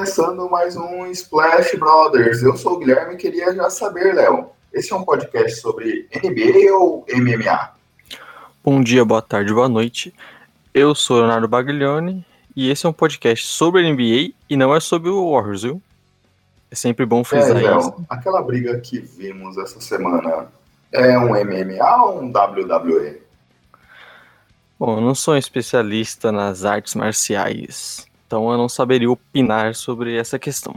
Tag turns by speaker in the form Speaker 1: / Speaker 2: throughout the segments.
Speaker 1: começando mais um Splash Brothers. Eu sou o Guilherme e queria já saber, Léo, esse é um podcast sobre NBA ou MMA?
Speaker 2: Bom dia, boa tarde, boa noite. Eu sou Leonardo Baglione e esse é um podcast sobre NBA e não é sobre o Warriors, viu? É sempre bom frisar é, Léo, isso.
Speaker 1: Aquela briga que vimos essa semana é um MMA ou um WWE?
Speaker 2: Bom, eu não sou um especialista nas artes marciais, então eu não saberia opinar sobre essa questão.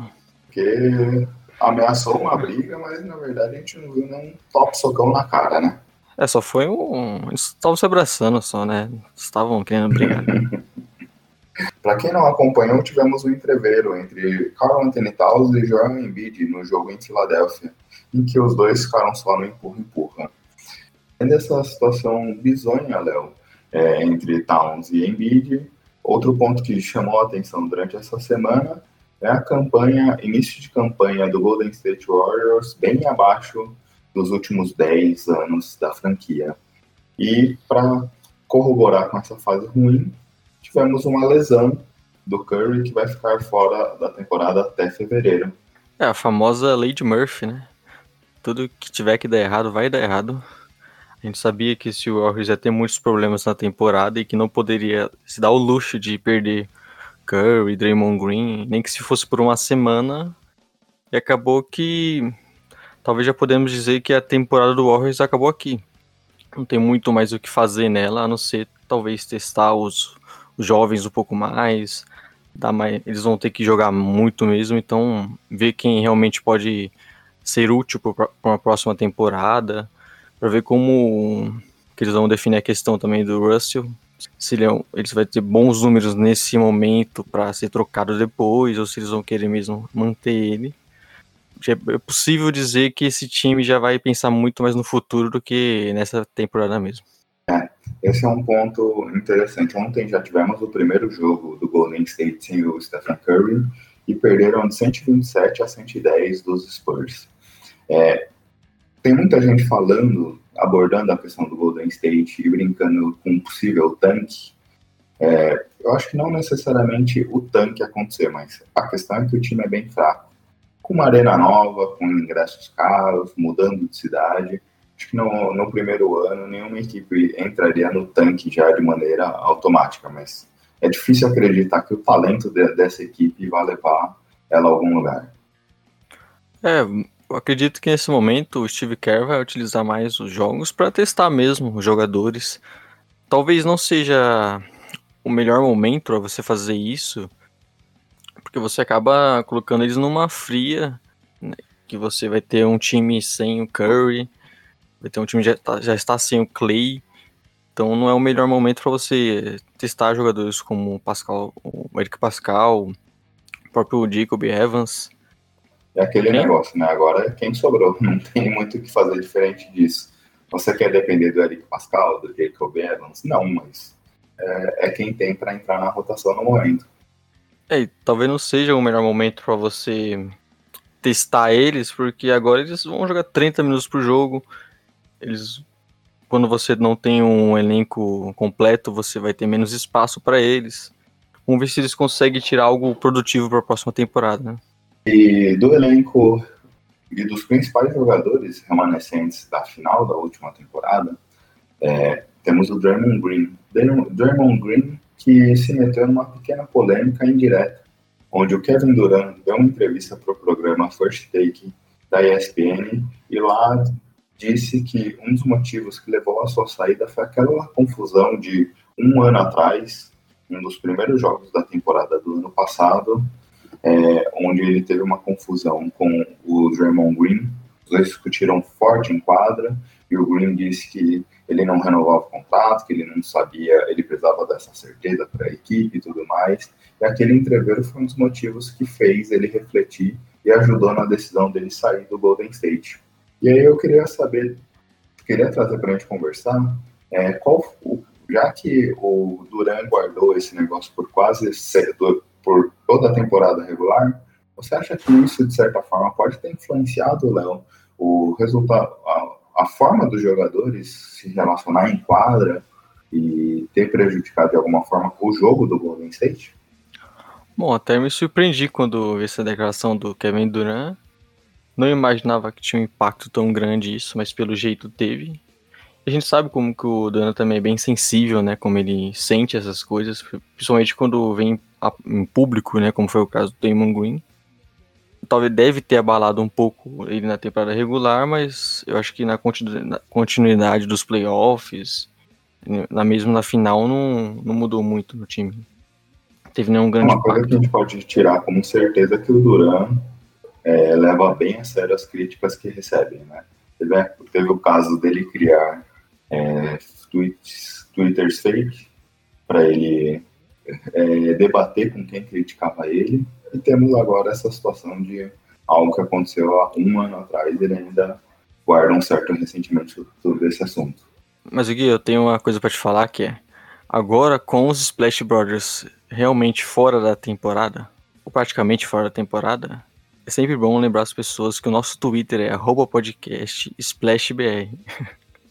Speaker 1: Porque ameaçou uma briga, mas na verdade a gente não viu nenhum top socão na cara, né?
Speaker 2: É, só foi um. Eles estavam se abraçando só, né? Estavam querendo brigar.
Speaker 1: Para quem não acompanhou, tivemos um entreveiro entre Carl Anthony Towns e Joel Embiid no jogo em Filadélfia, em que os dois ficaram só no empurra-empurra. Tendo essa situação bizonha, Léo, é, entre Towns e Embiid, Outro ponto que chamou a atenção durante essa semana é a campanha, início de campanha do Golden State Warriors bem abaixo dos últimos 10 anos da franquia. E para corroborar com essa fase ruim, tivemos uma lesão do Curry que vai ficar fora da temporada até fevereiro.
Speaker 2: É a famosa Lady Murphy, né? Tudo que tiver que dar errado vai dar errado. A gente sabia que esse Warriors ia ter muitos problemas na temporada e que não poderia se dar o luxo de perder Curry, Draymond Green, nem que se fosse por uma semana. E acabou que talvez já podemos dizer que a temporada do Warriors acabou aqui. Não tem muito mais o que fazer nela, a não ser talvez testar os, os jovens um pouco mais, mais. Eles vão ter que jogar muito mesmo, então ver quem realmente pode ser útil para uma próxima temporada para ver como que eles vão definir a questão também do Russell. Se ele, é vai ter bons números nesse momento para ser trocado depois, ou se eles vão querer mesmo manter ele. É possível dizer que esse time já vai pensar muito mais no futuro do que nessa temporada mesmo.
Speaker 1: É, esse é um ponto interessante. Ontem já tivemos o primeiro jogo do Golden State sem o Stephen Curry e perderam de 127 a 110 dos Spurs. É, tem muita gente falando, abordando a questão do Golden State e brincando com um possível tanque. É, eu acho que não necessariamente o tanque acontecer, mas a questão é que o time é bem fraco. Com uma arena nova, com ingressos caros, mudando de cidade, acho que no, no primeiro ano nenhuma equipe entraria no tanque já de maneira automática, mas é difícil acreditar que o talento de, dessa equipe vai levar ela a algum lugar.
Speaker 2: É, eu acredito que nesse momento o Steve Kerr vai utilizar mais os jogos para testar mesmo os jogadores. Talvez não seja o melhor momento para você fazer isso, porque você acaba colocando eles numa fria, né, que você vai ter um time sem o Curry, vai ter um time que já, tá, já está sem o Clay, então não é o melhor momento para você testar jogadores como o Pascal, o Eric Pascal, o próprio Jacob Evans.
Speaker 1: É aquele Sim. negócio, né? Agora é quem sobrou, não tem muito o que fazer diferente disso. Você quer depender do Eric Pascal, do Jacob Evans? Não, mas é, é quem tem para entrar na rotação no momento.
Speaker 2: É, talvez não seja o melhor momento para você testar eles, porque agora eles vão jogar 30 minutos por jogo. Eles quando você não tem um elenco completo, você vai ter menos espaço para eles. Vamos ver se eles conseguem tirar algo produtivo para a próxima temporada, né?
Speaker 1: E do elenco e dos principais jogadores remanescentes da final da última temporada, é, temos o Draymond Green. Draymond Green que se meteu numa pequena polêmica indireta, onde o Kevin Durant deu uma entrevista para o programa First Take da ESPN e lá disse que um dos motivos que levou à sua saída foi aquela confusão de um ano atrás, um dos primeiros jogos da temporada do ano passado, é, onde ele teve uma confusão com o Draymond Green. Os dois discutiram forte em quadra e o Green disse que ele não renovava o contrato, que ele não sabia, ele precisava dessa certeza para a equipe e tudo mais. E aquele entreveiro foi um dos motivos que fez ele refletir e ajudou na decisão dele sair do Golden State. E aí eu queria saber, queria trazer para a gente conversar, é, qual, já que o Duran guardou esse negócio por quase por toda a temporada regular, você acha que isso, de certa forma, pode ter influenciado, Léo, o resultado, a, a, forma dos jogadores se relacionar em quadra e ter prejudicado de alguma forma o jogo do Golden State?
Speaker 2: Bom, até me surpreendi quando vi essa declaração do Kevin Durant. Não imaginava que tinha um impacto tão grande isso, mas pelo jeito teve. A gente sabe como que o Durant também é bem sensível, né? Como ele sente essas coisas, principalmente quando vem em público, né? Como foi o caso do Damon Green. Talvez deve ter abalado um pouco ele na temporada regular, mas eu acho que na continuidade dos playoffs, na mesmo na final, não, não mudou muito no time. Teve nenhum grande
Speaker 1: Uma coisa impacto. que a gente pode tirar como certeza é que o Duran é, leva bem a sério as críticas que recebe, né? Teve, teve o caso dele criar é, tweets, twitters fake para ele é, debater com quem criticava ele. E temos agora essa situação de algo que aconteceu há um ano atrás e ele ainda guarda um certo ressentimento sobre esse assunto.
Speaker 2: Mas Gui, eu tenho uma coisa para te falar que é agora com os Splash Brothers realmente fora da temporada, ou praticamente fora da temporada, é sempre bom lembrar as pessoas que o nosso Twitter é @podcastsplashbr.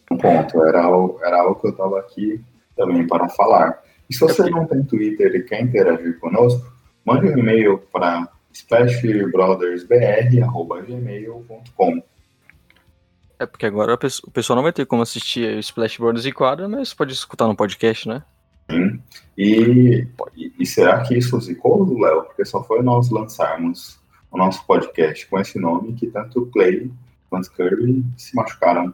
Speaker 1: Um ponto, era, era algo que eu estava aqui também para falar. E se você não tem Twitter e quer interagir conosco, mande um e-mail para splashbrothersbr.gmail.com
Speaker 2: É porque agora o pessoal não vai ter como assistir o Splash Brothers e quadra, mas pode escutar no podcast, né?
Speaker 1: Sim. E, e, será que isso zicou, Léo? Porque só foi nós lançarmos o nosso podcast com esse nome que tanto o Clay quanto o Kirby se machucaram.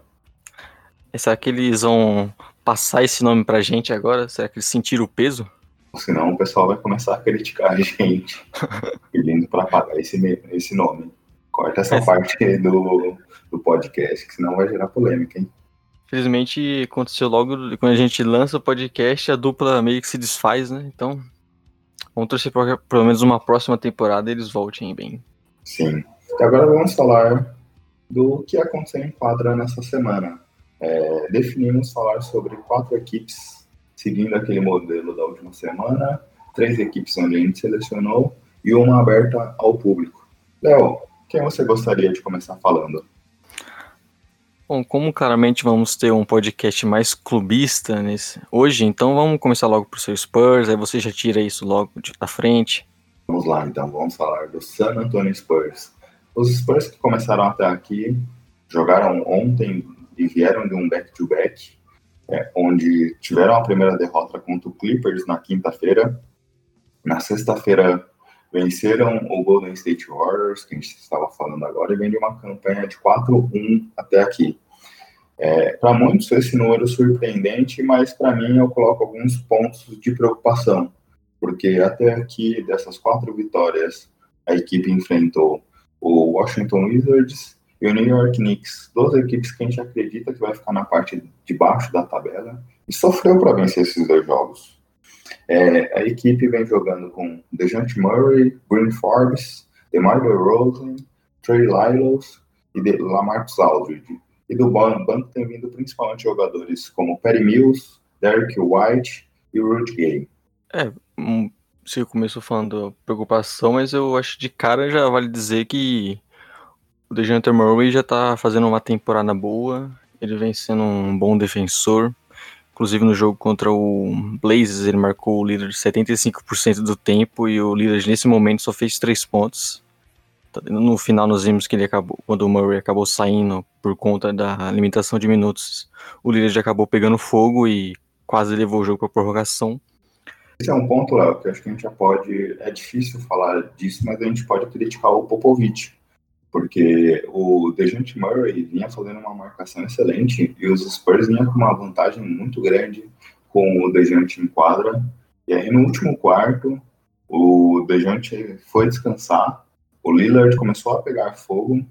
Speaker 2: Será que eles vão passar esse nome pra gente agora? Será que eles sentiram o peso?
Speaker 1: Senão o pessoal vai começar a criticar a gente, pedindo para apagar esse, esse nome. Corta essa é. parte do, do podcast, que senão vai gerar polêmica, hein?
Speaker 2: Infelizmente, aconteceu logo quando a gente lança o podcast, a dupla meio que se desfaz, né? Então, vamos torcer para pelo menos uma próxima temporada eles voltem bem.
Speaker 1: Sim. E agora vamos falar do que aconteceu em quadra nessa semana. É, definimos falar sobre quatro equipes, seguindo aquele modelo da última semana, três equipes onde a gente selecionou e uma aberta ao público. Léo, quem você gostaria de começar falando?
Speaker 2: Bom, como claramente vamos ter um podcast mais clubista nesse hoje, então vamos começar logo pro seu Spurs, aí você já tira isso logo da frente.
Speaker 1: Vamos lá, então, vamos falar do San Antonio Spurs. Os Spurs que começaram até aqui jogaram ontem e vieram de um back-to-back, é, onde tiveram a primeira derrota contra o Clippers na quinta-feira. Na sexta-feira venceram o Golden State Warriors, que a gente estava falando agora, e vem de uma campanha de 4-1 até aqui. É, para muitos esse número é surpreendente, mas para mim eu coloco alguns pontos de preocupação, porque até aqui dessas quatro vitórias a equipe enfrentou o Washington Wizards e o New York Knicks, duas equipes que a gente acredita que vai ficar na parte de baixo da tabela, e sofreu para vencer esses dois jogos. É, a equipe vem jogando com DeJounte Murray, Green Forbes, DeMar DeRozan, Trey Lyles e de Lamarcus Aldridge. E do banco tem vindo principalmente jogadores como Perry Mills, Derek White e Rudy Gay.
Speaker 2: É, um, você começou falando preocupação, mas eu acho de cara já vale dizer que o DeJounte Murray já tá fazendo uma temporada boa, ele vem sendo um bom defensor, Inclusive no jogo contra o Blazers, ele marcou o líder 75% do tempo e o líder nesse momento só fez 3 pontos. Tá no final nós vimos que ele acabou, quando o Murray acabou saindo por conta da limitação de minutos, o líder já acabou pegando fogo e quase levou o jogo para prorrogação.
Speaker 1: Esse é um ponto, Léo, que acho que a gente já pode. É difícil falar disso, mas a gente pode criticar o Popovich porque o DeJounte Murray vinha fazendo uma marcação excelente e os Spurs vinham com uma vantagem muito grande com o DeJounte em quadra. E aí no último quarto, o DeJounte foi descansar, o Lillard começou a pegar fogo,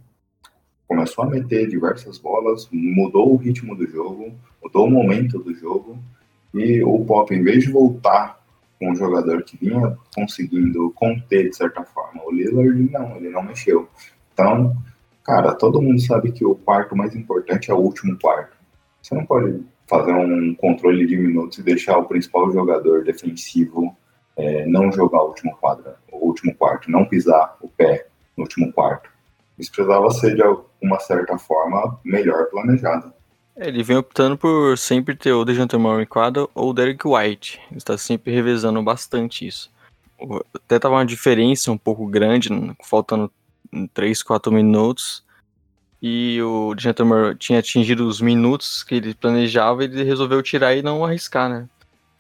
Speaker 1: começou a meter diversas bolas, mudou o ritmo do jogo, mudou o momento do jogo, e o Pop, em vez de voltar com um jogador que vinha conseguindo conter, de certa forma, o Lillard, não, ele não mexeu. Então, cara, todo mundo sabe que o quarto mais importante é o último quarto. Você não pode fazer um controle de minutos e deixar o principal jogador defensivo é, não jogar o último quadro, o último quarto, não pisar o pé no último quarto. Isso precisava ser de uma certa forma melhor planejado.
Speaker 2: É, ele vem optando por sempre ter o DeJounte Murray em quadra ou o Derek White. Ele está sempre revezando bastante isso. até tava uma diferença um pouco grande, faltando 3, 4 minutos. E o Gentleman tinha atingido os minutos que ele planejava, ele resolveu tirar e não arriscar, né?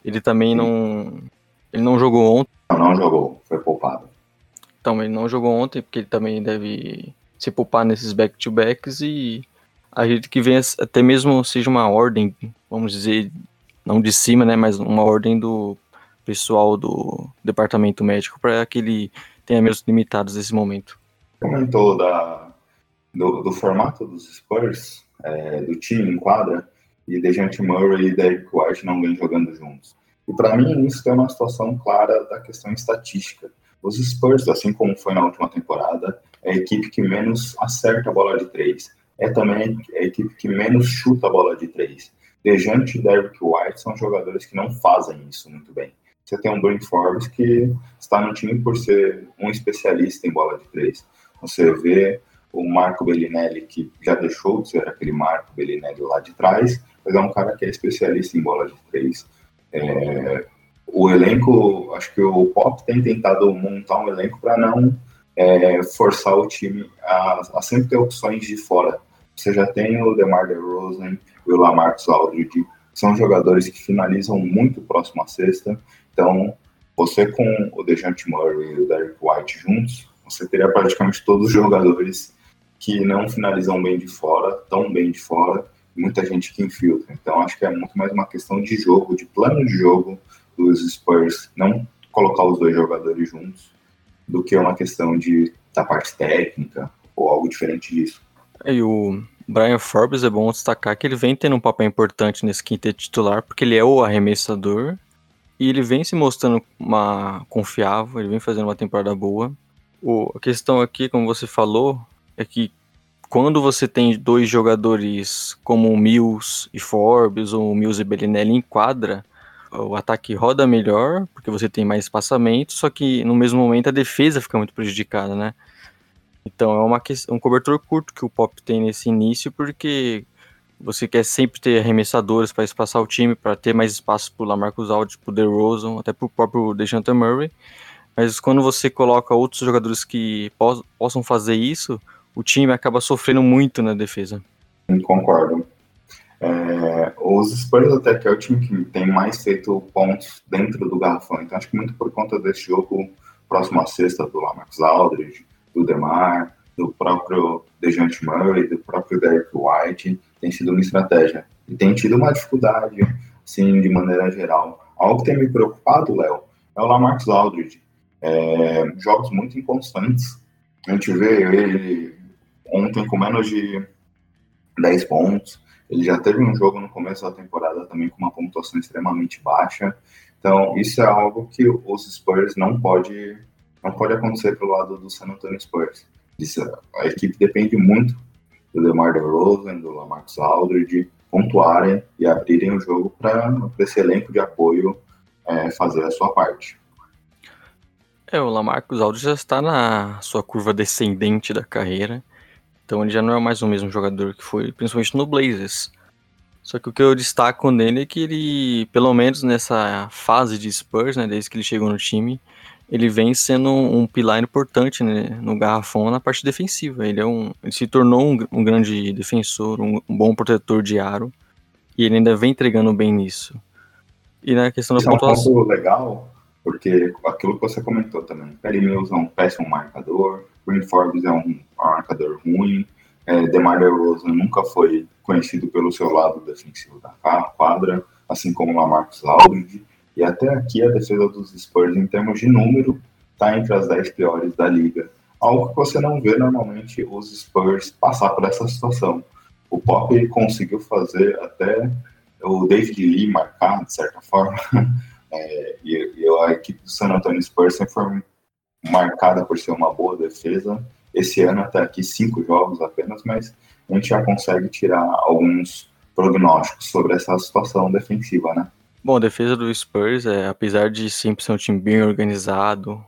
Speaker 2: Ele também não. Ele não jogou ontem.
Speaker 1: Não, não jogou, foi poupado.
Speaker 2: Então, ele não jogou ontem, porque ele também deve se poupar nesses back-to-backs e acredito que venha até mesmo seja uma ordem, vamos dizer, não de cima, né, mas uma ordem do pessoal do departamento médico para que ele tenha menos limitados nesse momento.
Speaker 1: Comentou da, do, do formato dos Spurs, é, do time em quadra, e Dejante Murray e Derek White não vêm jogando juntos. E para mim isso é uma situação clara da questão estatística. Os Spurs, assim como foi na última temporada, é a equipe que menos acerta a bola de três. É também a equipe que menos chuta a bola de três. Dejante e Derrick White são jogadores que não fazem isso muito bem. Você tem um Brent Forbes que está no time por ser um especialista em bola de três. Você vê o Marco Bellinelli, que já deixou de ser aquele Marco Bellinelli lá de trás, mas é um cara que é especialista em bola de três. É, o elenco, acho que o Pop tem tentado montar um elenco para não é, forçar o time a, a, sempre ter opções de fora. Você já tem o DeMar DeRozan e o Lamarcus Aldridge, são jogadores que finalizam muito próximo à cesta. Então, você com o Dejante Murray e o Derek White juntos, você teria praticamente todos os jogadores que não finalizam bem de fora, tão bem de fora, muita gente que infiltra. Então, acho que é muito mais uma questão de jogo, de plano de jogo dos Spurs, não colocar os dois jogadores juntos, do que uma questão de da parte técnica ou algo diferente disso.
Speaker 2: E o Brian Forbes é bom destacar que ele vem tendo um papel importante nesse quinteto titular, porque ele é o arremessador e ele vem se mostrando uma confiável, ele vem fazendo uma temporada boa. O, a questão aqui, como você falou, é que quando você tem dois jogadores como o Mills e Forbes, ou o Mills e Bellinelli em quadra, o ataque roda melhor, porque você tem mais espaçamento, só que no mesmo momento a defesa fica muito prejudicada, né? Então é uma um cobertor curto que o Pop tem nesse início, porque você quer sempre ter arremessadores para espaçar o time, para ter mais espaço para o Lamarcus Aldridge, para o DeRozan, até para o próprio DeJounte Murray. Mas quando você coloca outros jogadores que possam fazer isso, o time acaba sofrendo muito na defesa.
Speaker 1: Concordo. É, os Spurs até que é o time que tem mais feito pontos dentro do garrafão. Então acho que muito por conta desse jogo próximo à sexta do Lamarcus Aldridge, do DeMar, do próprio DeJounte Murray, do próprio Derek White, tem sido uma estratégia. E tem tido uma dificuldade, sim, de maneira geral. Algo que tem me preocupado, Léo, é o Lamarcus Aldridge. É, jogos muito inconstantes. A gente vê ele ontem com menos de 10 pontos, ele já teve um jogo no começo da temporada também com uma pontuação extremamente baixa. Então, isso é algo que os Spurs não pode não pode acontecer pelo lado do San Antonio Spurs. Isso, a equipe depende muito do DeMar DeRozan, do Lamarcus Aldridge pontuarem e abrirem o jogo para esse elenco de apoio é, fazer a sua parte.
Speaker 2: É, o Lamarcus Aldridge já está na sua curva descendente da carreira. Então ele já não é mais o mesmo jogador que foi, principalmente no Blazers. Só que o que eu destaco nele é que ele, pelo menos nessa fase de Spurs, né, desde que ele chegou no time, ele vem sendo um, pilar importante né, no garrafão na parte defensiva. Ele, é um, ele se tornou um, um grande defensor, um, um, bom protetor de aro, e ele ainda vem entregando bem nisso. E na questão da
Speaker 1: pontuação... É um legal, porque aquilo que você comentou também, Perry Mills é um péssimo marcador, Green Forbes é um marcador ruim. É, DeMar DeRozan nunca foi conhecido pelo seu lado defensivo da quadra, assim como Lamarcus Aldridge. E até aqui a defesa dos Spurs, em termos de número, está entre as 10 piores da liga. Algo que você não vê normalmente os Spurs passar por essa situação. O Pop conseguiu fazer até o David Lee marcar, de certa forma, é, e, e, a equipe do San Antonio Spurs sempre foi marcada por ser uma boa defesa. Esse ano até aqui cinco jogos apenas, mas a gente já consegue tirar alguns prognósticos sobre essa situação defensiva, né?
Speaker 2: Bom, a defesa do Spurs, é, apesar de sempre ser um time bem organizado,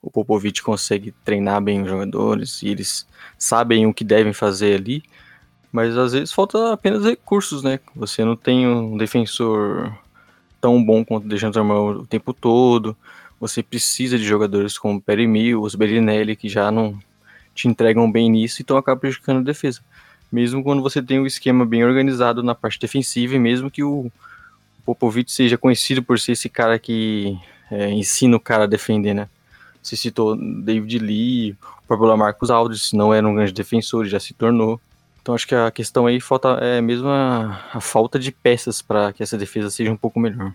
Speaker 2: o Popovich consegue treinar bem os jogadores e eles sabem o que devem fazer ali, mas às vezes falta apenas recursos, né? Você não tem um defensor tão bom quanto o Dejounte o tempo todo, você precisa de jogadores como Perry Mills, Bellinelli, que já não te entregam bem nisso, então acaba prejudicando a defesa. Mesmo quando você tem um esquema bem organizado na parte defensiva, e mesmo que o Popovich seja conhecido por ser esse cara que é, ensina o cara a defender, né? Você citou David Lee, o próprio Lamarcus Aldridge, não era um grande defensor, já se tornou. Então acho que a questão aí falta é mesmo a, a falta de peças para que essa defesa seja um pouco melhor.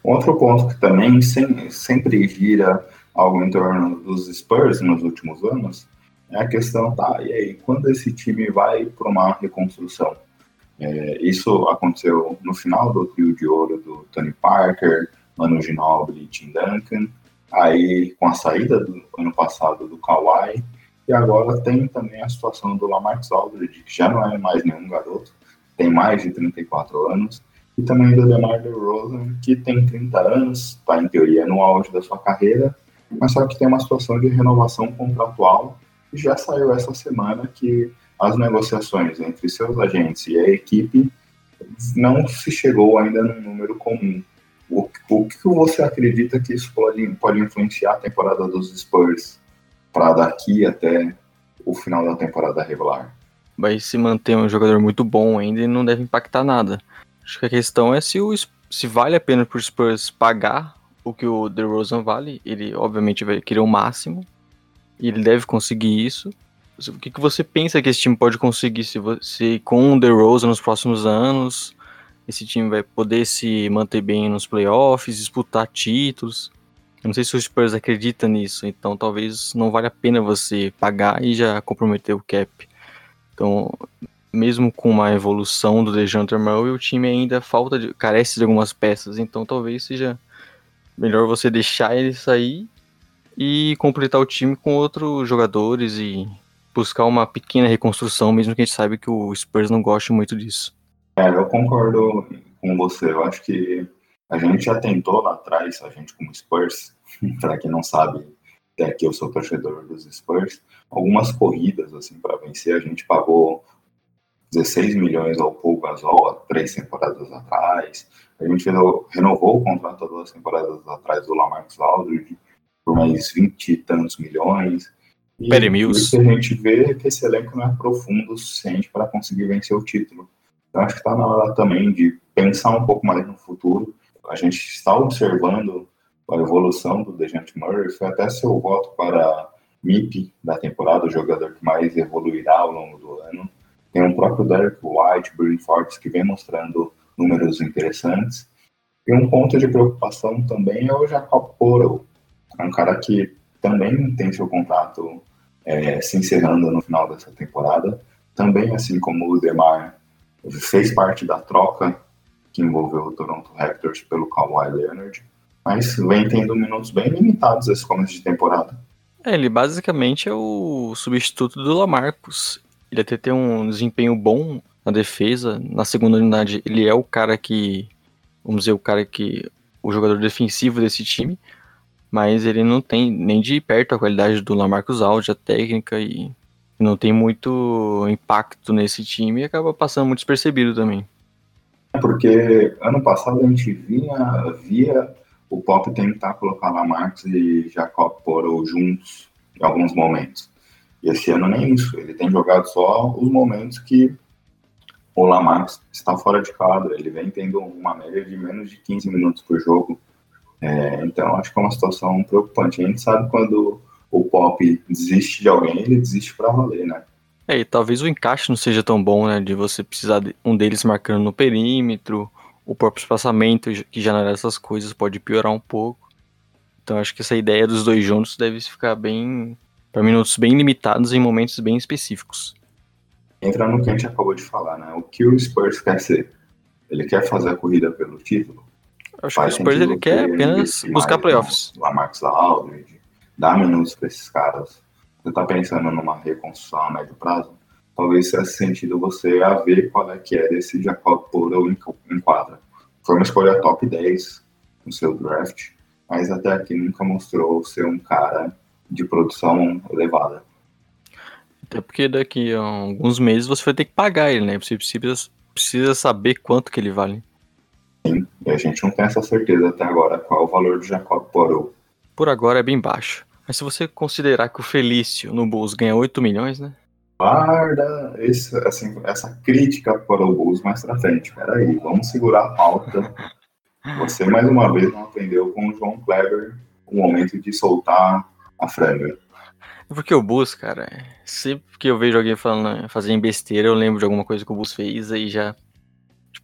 Speaker 1: Outro ponto que também sem, sempre gira algo em torno dos Spurs nos últimos anos é a questão, tá, e aí, quando esse time vai para uma reconstrução? É, isso aconteceu no final do trio de ouro do Tony Parker, Manu Ginobili e Tim Duncan, aí com a saída do ano passado do Kawhi, e agora tem também a situação do Lamarcus Aldridge, que já não é mais nenhum garoto, tem mais de 34 anos, e também do DeMar DeRozan, que tem 30 anos, está em teoria no auge da sua carreira, mas só que tem uma situação de renovação contratual, e já saiu essa semana que as negociações entre seus agentes e a equipe não se chegou ainda num número comum. O, o que você acredita que isso pode, pode influenciar a temporada dos Spurs para daqui até o final da temporada regular?
Speaker 2: Vai se manter um jogador muito bom ainda e não deve impactar nada. Acho que a questão é se, o, se vale a pena para os Spurs pagar o que o DeRozan vale. Ele obviamente vai querer o máximo e ele deve conseguir isso. O que, que você pensa que esse time pode conseguir se, você, com o DeRozan nos próximos anos? Esse time vai poder se manter bem nos playoffs, disputar títulos. Não sei se o Spurs acredita nisso, então talvez não valha a pena você pagar e já comprometer o cap. Então, mesmo com uma evolução do DeJounte Murray, o time ainda falta de, carece de algumas peças, então talvez seja melhor você deixar ele sair e completar o time com outros jogadores e buscar uma pequena reconstrução, mesmo que a gente saiba que o Spurs não goste muito disso.
Speaker 1: É, eu concordo com você. Eu acho que a gente já tentou lá atrás, a gente como Spurs, para quem não sabe, até aqui eu sou torcedor dos Spurs, algumas corridas assim para vencer. A gente pagou 16 milhões ao Paul Gasol há três temporadas atrás. A gente renovou o contrato há duas temporadas atrás do Lamarcus Aldridge por mais 20 e tantos milhões. E o que a gente vê é que esse elenco não é profundo o suficiente para conseguir vencer o título. Então acho que está na hora também de pensar um pouco mais no futuro. A gente está observando a evolução do DeJounte Murray, foi até seu voto para MIP da temporada, o jogador que mais evoluirá ao longo do ano. Tem o próprio Derek White, Bryn Forbes, que vem mostrando números interessantes. E um ponto de preocupação também é o Jacob Porel, é um cara que também tem seu contrato é, se encerrando no final dessa temporada. Também, assim como o Demar, fez parte da troca que envolveu o Toronto Raptors pelo Kawhi Leonard, mas vem tendo minutos bem limitados esse começo de temporada.
Speaker 2: É, ele basicamente é o substituto do Lamarcus. Ele até tem um desempenho bom na defesa, na segunda unidade ele é o cara que, vamos dizer, o cara que, o jogador defensivo desse time, mas ele não tem nem de perto a qualidade do Lamarcus Aldridge, a técnica e não tem muito impacto nesse time e acaba passando muito despercebido também.
Speaker 1: Porque ano passado a gente vinha, via o Pop tentar colocar Lamarcus e Jacob Poro juntos em alguns momentos. E esse ano nem isso, ele tem jogado só os momentos que o Lamarcus está fora de quadra, ele vem tendo uma média de menos de 15 minutos por jogo, é, então, acho que é uma situação preocupante. A gente sabe quando o pop desiste de alguém, ele desiste para valer, né?
Speaker 2: É, e talvez o encaixe não seja tão bom, né? De você precisar de um deles marcando no perímetro, o próprio espaçamento, que já não era essas coisas, pode piorar um pouco. Então, acho que essa ideia dos dois juntos deve ficar bem. para minutos bem limitados em momentos bem específicos.
Speaker 1: Entra no que a gente acabou de falar, né? O que o Spurs quer ser? Ele quer fazer a corrida pelo título?
Speaker 2: Acho que o Spurs ele quer apenas buscar playoffs.
Speaker 1: Lamarcus Aldridge, dar minutos para esses caras. Você está pensando numa reconstrução a médio prazo? Talvez faça sentido você a ver qual é que é desse Jacob Poro em quadra. Foi uma escolha top 10 no seu draft, mas até aqui nunca mostrou ser um cara de produção elevada.
Speaker 2: Até porque daqui a alguns meses você vai ter que pagar ele, né? Você precisa, precisa saber quanto que ele vale.
Speaker 1: Sim, e a gente não tem essa certeza até agora qual é o valor do Jacob Porou.
Speaker 2: Por agora é bem baixo. Mas se você considerar que o Felício no Bulls ganha 8 milhões, né?
Speaker 1: Guarda esse, assim, essa crítica para o Bulls mais pra frente. Peraí, vamos segurar a pauta. Você mais uma vez não aprendeu com o João Kleber o momento de soltar a franga.
Speaker 2: É porque o Bulls, cara, sempre que eu vejo alguém falando, fazendo besteira, eu lembro de alguma coisa que o Bulls fez e já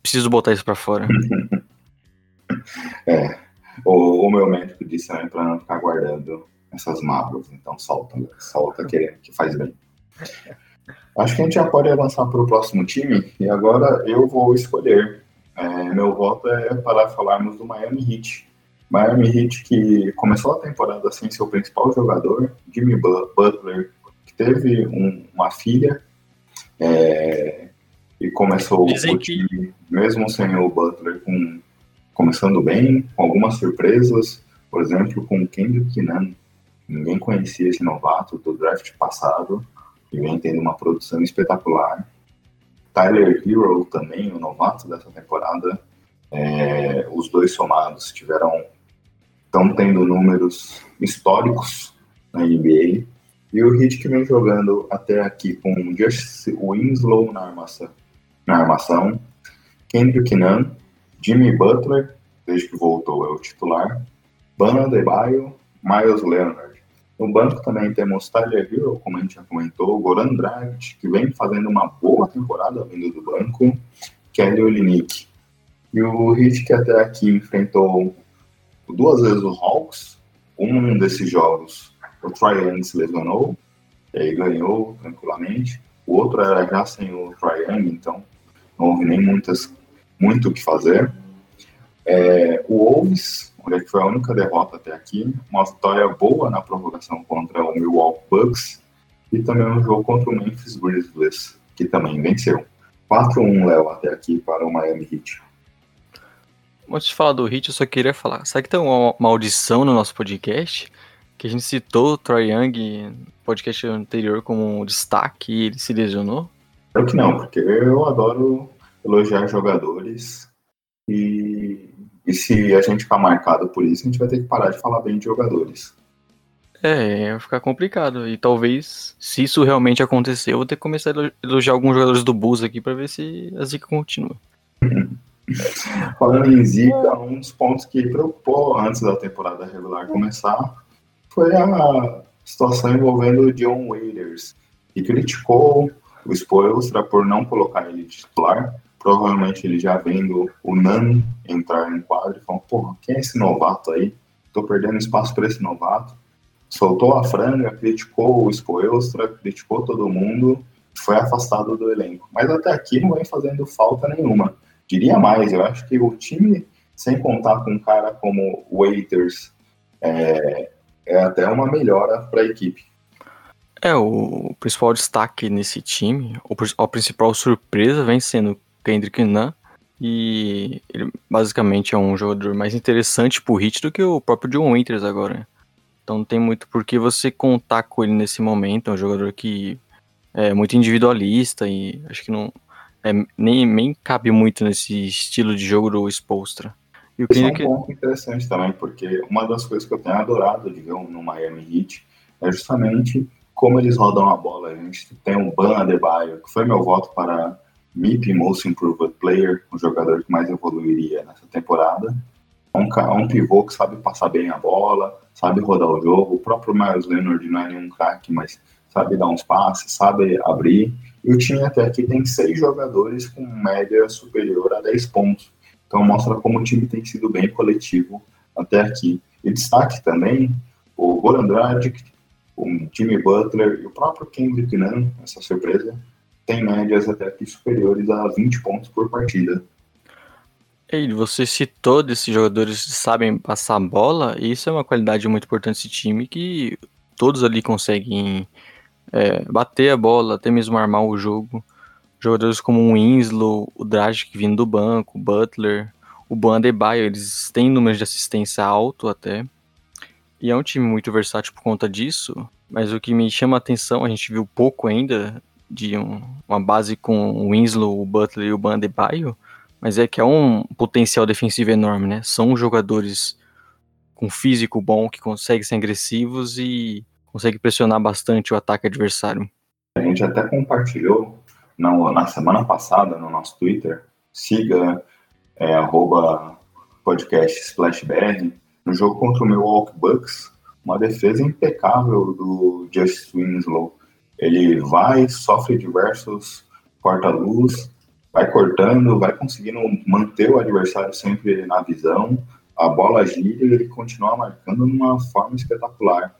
Speaker 2: preciso botar isso pra fora.
Speaker 1: é. O, o, meu médico disse também pra não ficar guardando essas mágoas. Então solta, solta que, que faz bem. Acho que a gente já pode avançar para o próximo time. E agora eu vou escolher. É, meu voto é para falarmos do Miami Heat. Miami Heat que começou a temporada sem seu principal jogador, Jimmy Butler, que teve um, uma filha é, e começou Dizem o time, que... mesmo sem o Butler, com, começando bem, com algumas surpresas, por exemplo, com o Kendrick Nunn. Ninguém conhecia esse novato do draft passado e vem tendo uma produção espetacular. Tyler Hero também, o novato dessa temporada. É, os dois somados tiveram estão tendo números históricos na NBA. E o Heat que vem jogando até aqui com Just Winslow na armação, na armação Kendrick Nunn, Jimmy Butler, desde que voltou é o titular, Bana Debaio, Miles Leonard. No banco também temos Tyler Hero, como a gente já comentou, Goran Dragic, que vem fazendo uma boa temporada vindo do banco, Kelly Olynyk. E o Heat que até aqui enfrentou duas vezes o Hawks, um desses jogos o Trae Young se lesionou, e aí ganhou tranquilamente. O outro era já sem o Trae Young, então não houve nem muitas, muito o que fazer. É, o Wolves, onde foi a única derrota até aqui, uma vitória boa na prorrogação contra o Milwaukee Bucks e também um jogo contra o Memphis Grizzlies, que também venceu. 4-1, Léo, até aqui para o Miami Heat.
Speaker 2: Antes de falar do Hit, eu só queria falar. Sabe que tem uma maldição no nosso podcast? Que a gente citou o Troy Young no podcast anterior como um destaque e ele se lesionou?
Speaker 1: Eu que não, porque eu adoro elogiar jogadores e, e se a gente ficar marcado por isso, a gente vai ter que parar de falar bem de jogadores.
Speaker 2: É, vai ficar complicado. E talvez, se isso realmente acontecer, eu vou ter que começar a elogiar alguns jogadores do Bulls aqui para ver se a zica continua.
Speaker 1: Falando em Zika, um dos pontos que preocupou antes da temporada regular começar foi a situação envolvendo o John Waiters, que criticou o Spoelstra por não colocar ele de titular. Provavelmente ele já vendo o Nan entrar em quadro e falou: Porra, quem é esse novato aí? Tô perdendo espaço para esse novato. Soltou a franga, criticou o Spoelstra, criticou todo mundo foi afastado do elenco. Mas até aqui não vem fazendo falta nenhuma. Diria mais, eu acho que o time, sem contar com um cara como Waiters, é, é até uma melhora para a equipe.
Speaker 2: É, o principal destaque nesse time, a principal surpresa vem sendo Kendrick Nunn, e ele basicamente é um jogador mais interessante pro hit do que o próprio John Winters agora. Então não tem muito por que você contar com ele nesse momento, é um jogador que é muito individualista e acho que não, é, nem, nem cabe muito nesse estilo de jogo do Spolstra.
Speaker 1: E o é um ponto interessante também, porque uma das coisas que eu tenho adorado de ver no Miami Heat é justamente como eles rodam a bola. A gente tem o Ban Adebayo, que foi meu voto para MIP Most Improved Player, o jogador que mais evoluiria nessa temporada. É um, é um pivô que sabe passar bem a bola, sabe rodar o jogo. O próprio Miles Leonard não é nenhum craque, mas sabe dar uns passes, sabe abrir. E o time até aqui tem seis jogadores com média superior a 10 pontos. Então mostra como o time tem sido bem coletivo até aqui. E destaque também o Goran Dragic, o Jimmy Butler e o próprio Kendrick Nunn, essa surpresa, tem médias até aqui superiores a 20 pontos por partida.
Speaker 2: E você citou desses jogadores que sabem passar a bola, e isso é uma qualidade muito importante desse time que todos ali conseguem é, bater a bola, até mesmo armar o jogo. Jogadores como o Winslow, o Dragic vindo do banco, o Butler, o Bandebaio, eles têm números de assistência alto até. E é um time muito versátil por conta disso. Mas o que me chama a atenção, a gente viu pouco ainda de um, uma base com o Winslow, o Butler e o Bandebaio, mas é que é um potencial defensivo enorme, né? São jogadores com físico bom que conseguem ser agressivos e conseguem pressionar bastante o ataque adversário.
Speaker 1: A gente até compartilhou na, na semana passada no nosso Twitter, siga é, podcast SplashBR, no jogo contra o Milwaukee Bucks, uma defesa impecável do Just Winslow. Ele vai, sofre diversos corta-luz, vai cortando, vai conseguindo manter o adversário sempre na visão, a bola gira e ele continua marcando de uma forma espetacular.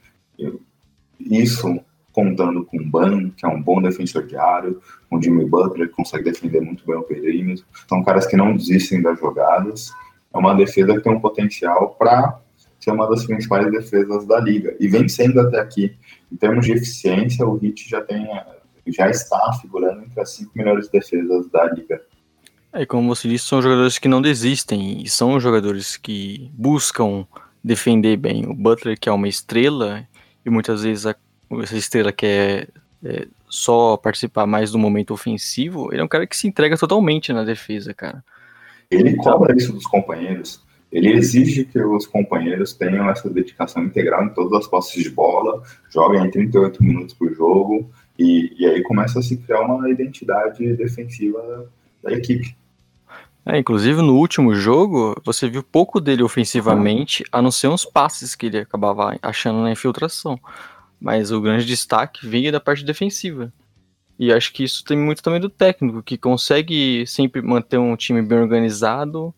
Speaker 1: Isso contando com o Ban, que é um bom defensor de com o Jimmy Butler, que consegue defender muito bem o perímetro. São caras que não desistem das jogadas. É uma defesa que tem um potencial para ser uma das principais defesas da liga. E vem sendo até aqui. Em termos de eficiência, o Heat já, tem, já está figurando entre as cinco melhores defesas da liga.
Speaker 2: É, como você disse, são jogadores que não desistem e são jogadores que buscam defender bem. O Butler, que é uma estrela, e muitas vezes a, essa estrela quer é, só participar mais do momento ofensivo, ele é um cara que se entrega totalmente na defesa, cara.
Speaker 1: Ele cobra isso dos companheiros. Ele exige que os companheiros tenham essa dedicação integral em todas as posses de bola, joguem em 38 minutos por jogo, e, e aí começa a se criar uma identidade defensiva da equipe.
Speaker 2: É, inclusive no último jogo, você viu pouco dele ofensivamente, a não ser uns passes que ele acabava achando na infiltração. Mas o grande destaque veio da parte defensiva. E acho que isso tem muito também do técnico, que consegue sempre manter um time bem organizado,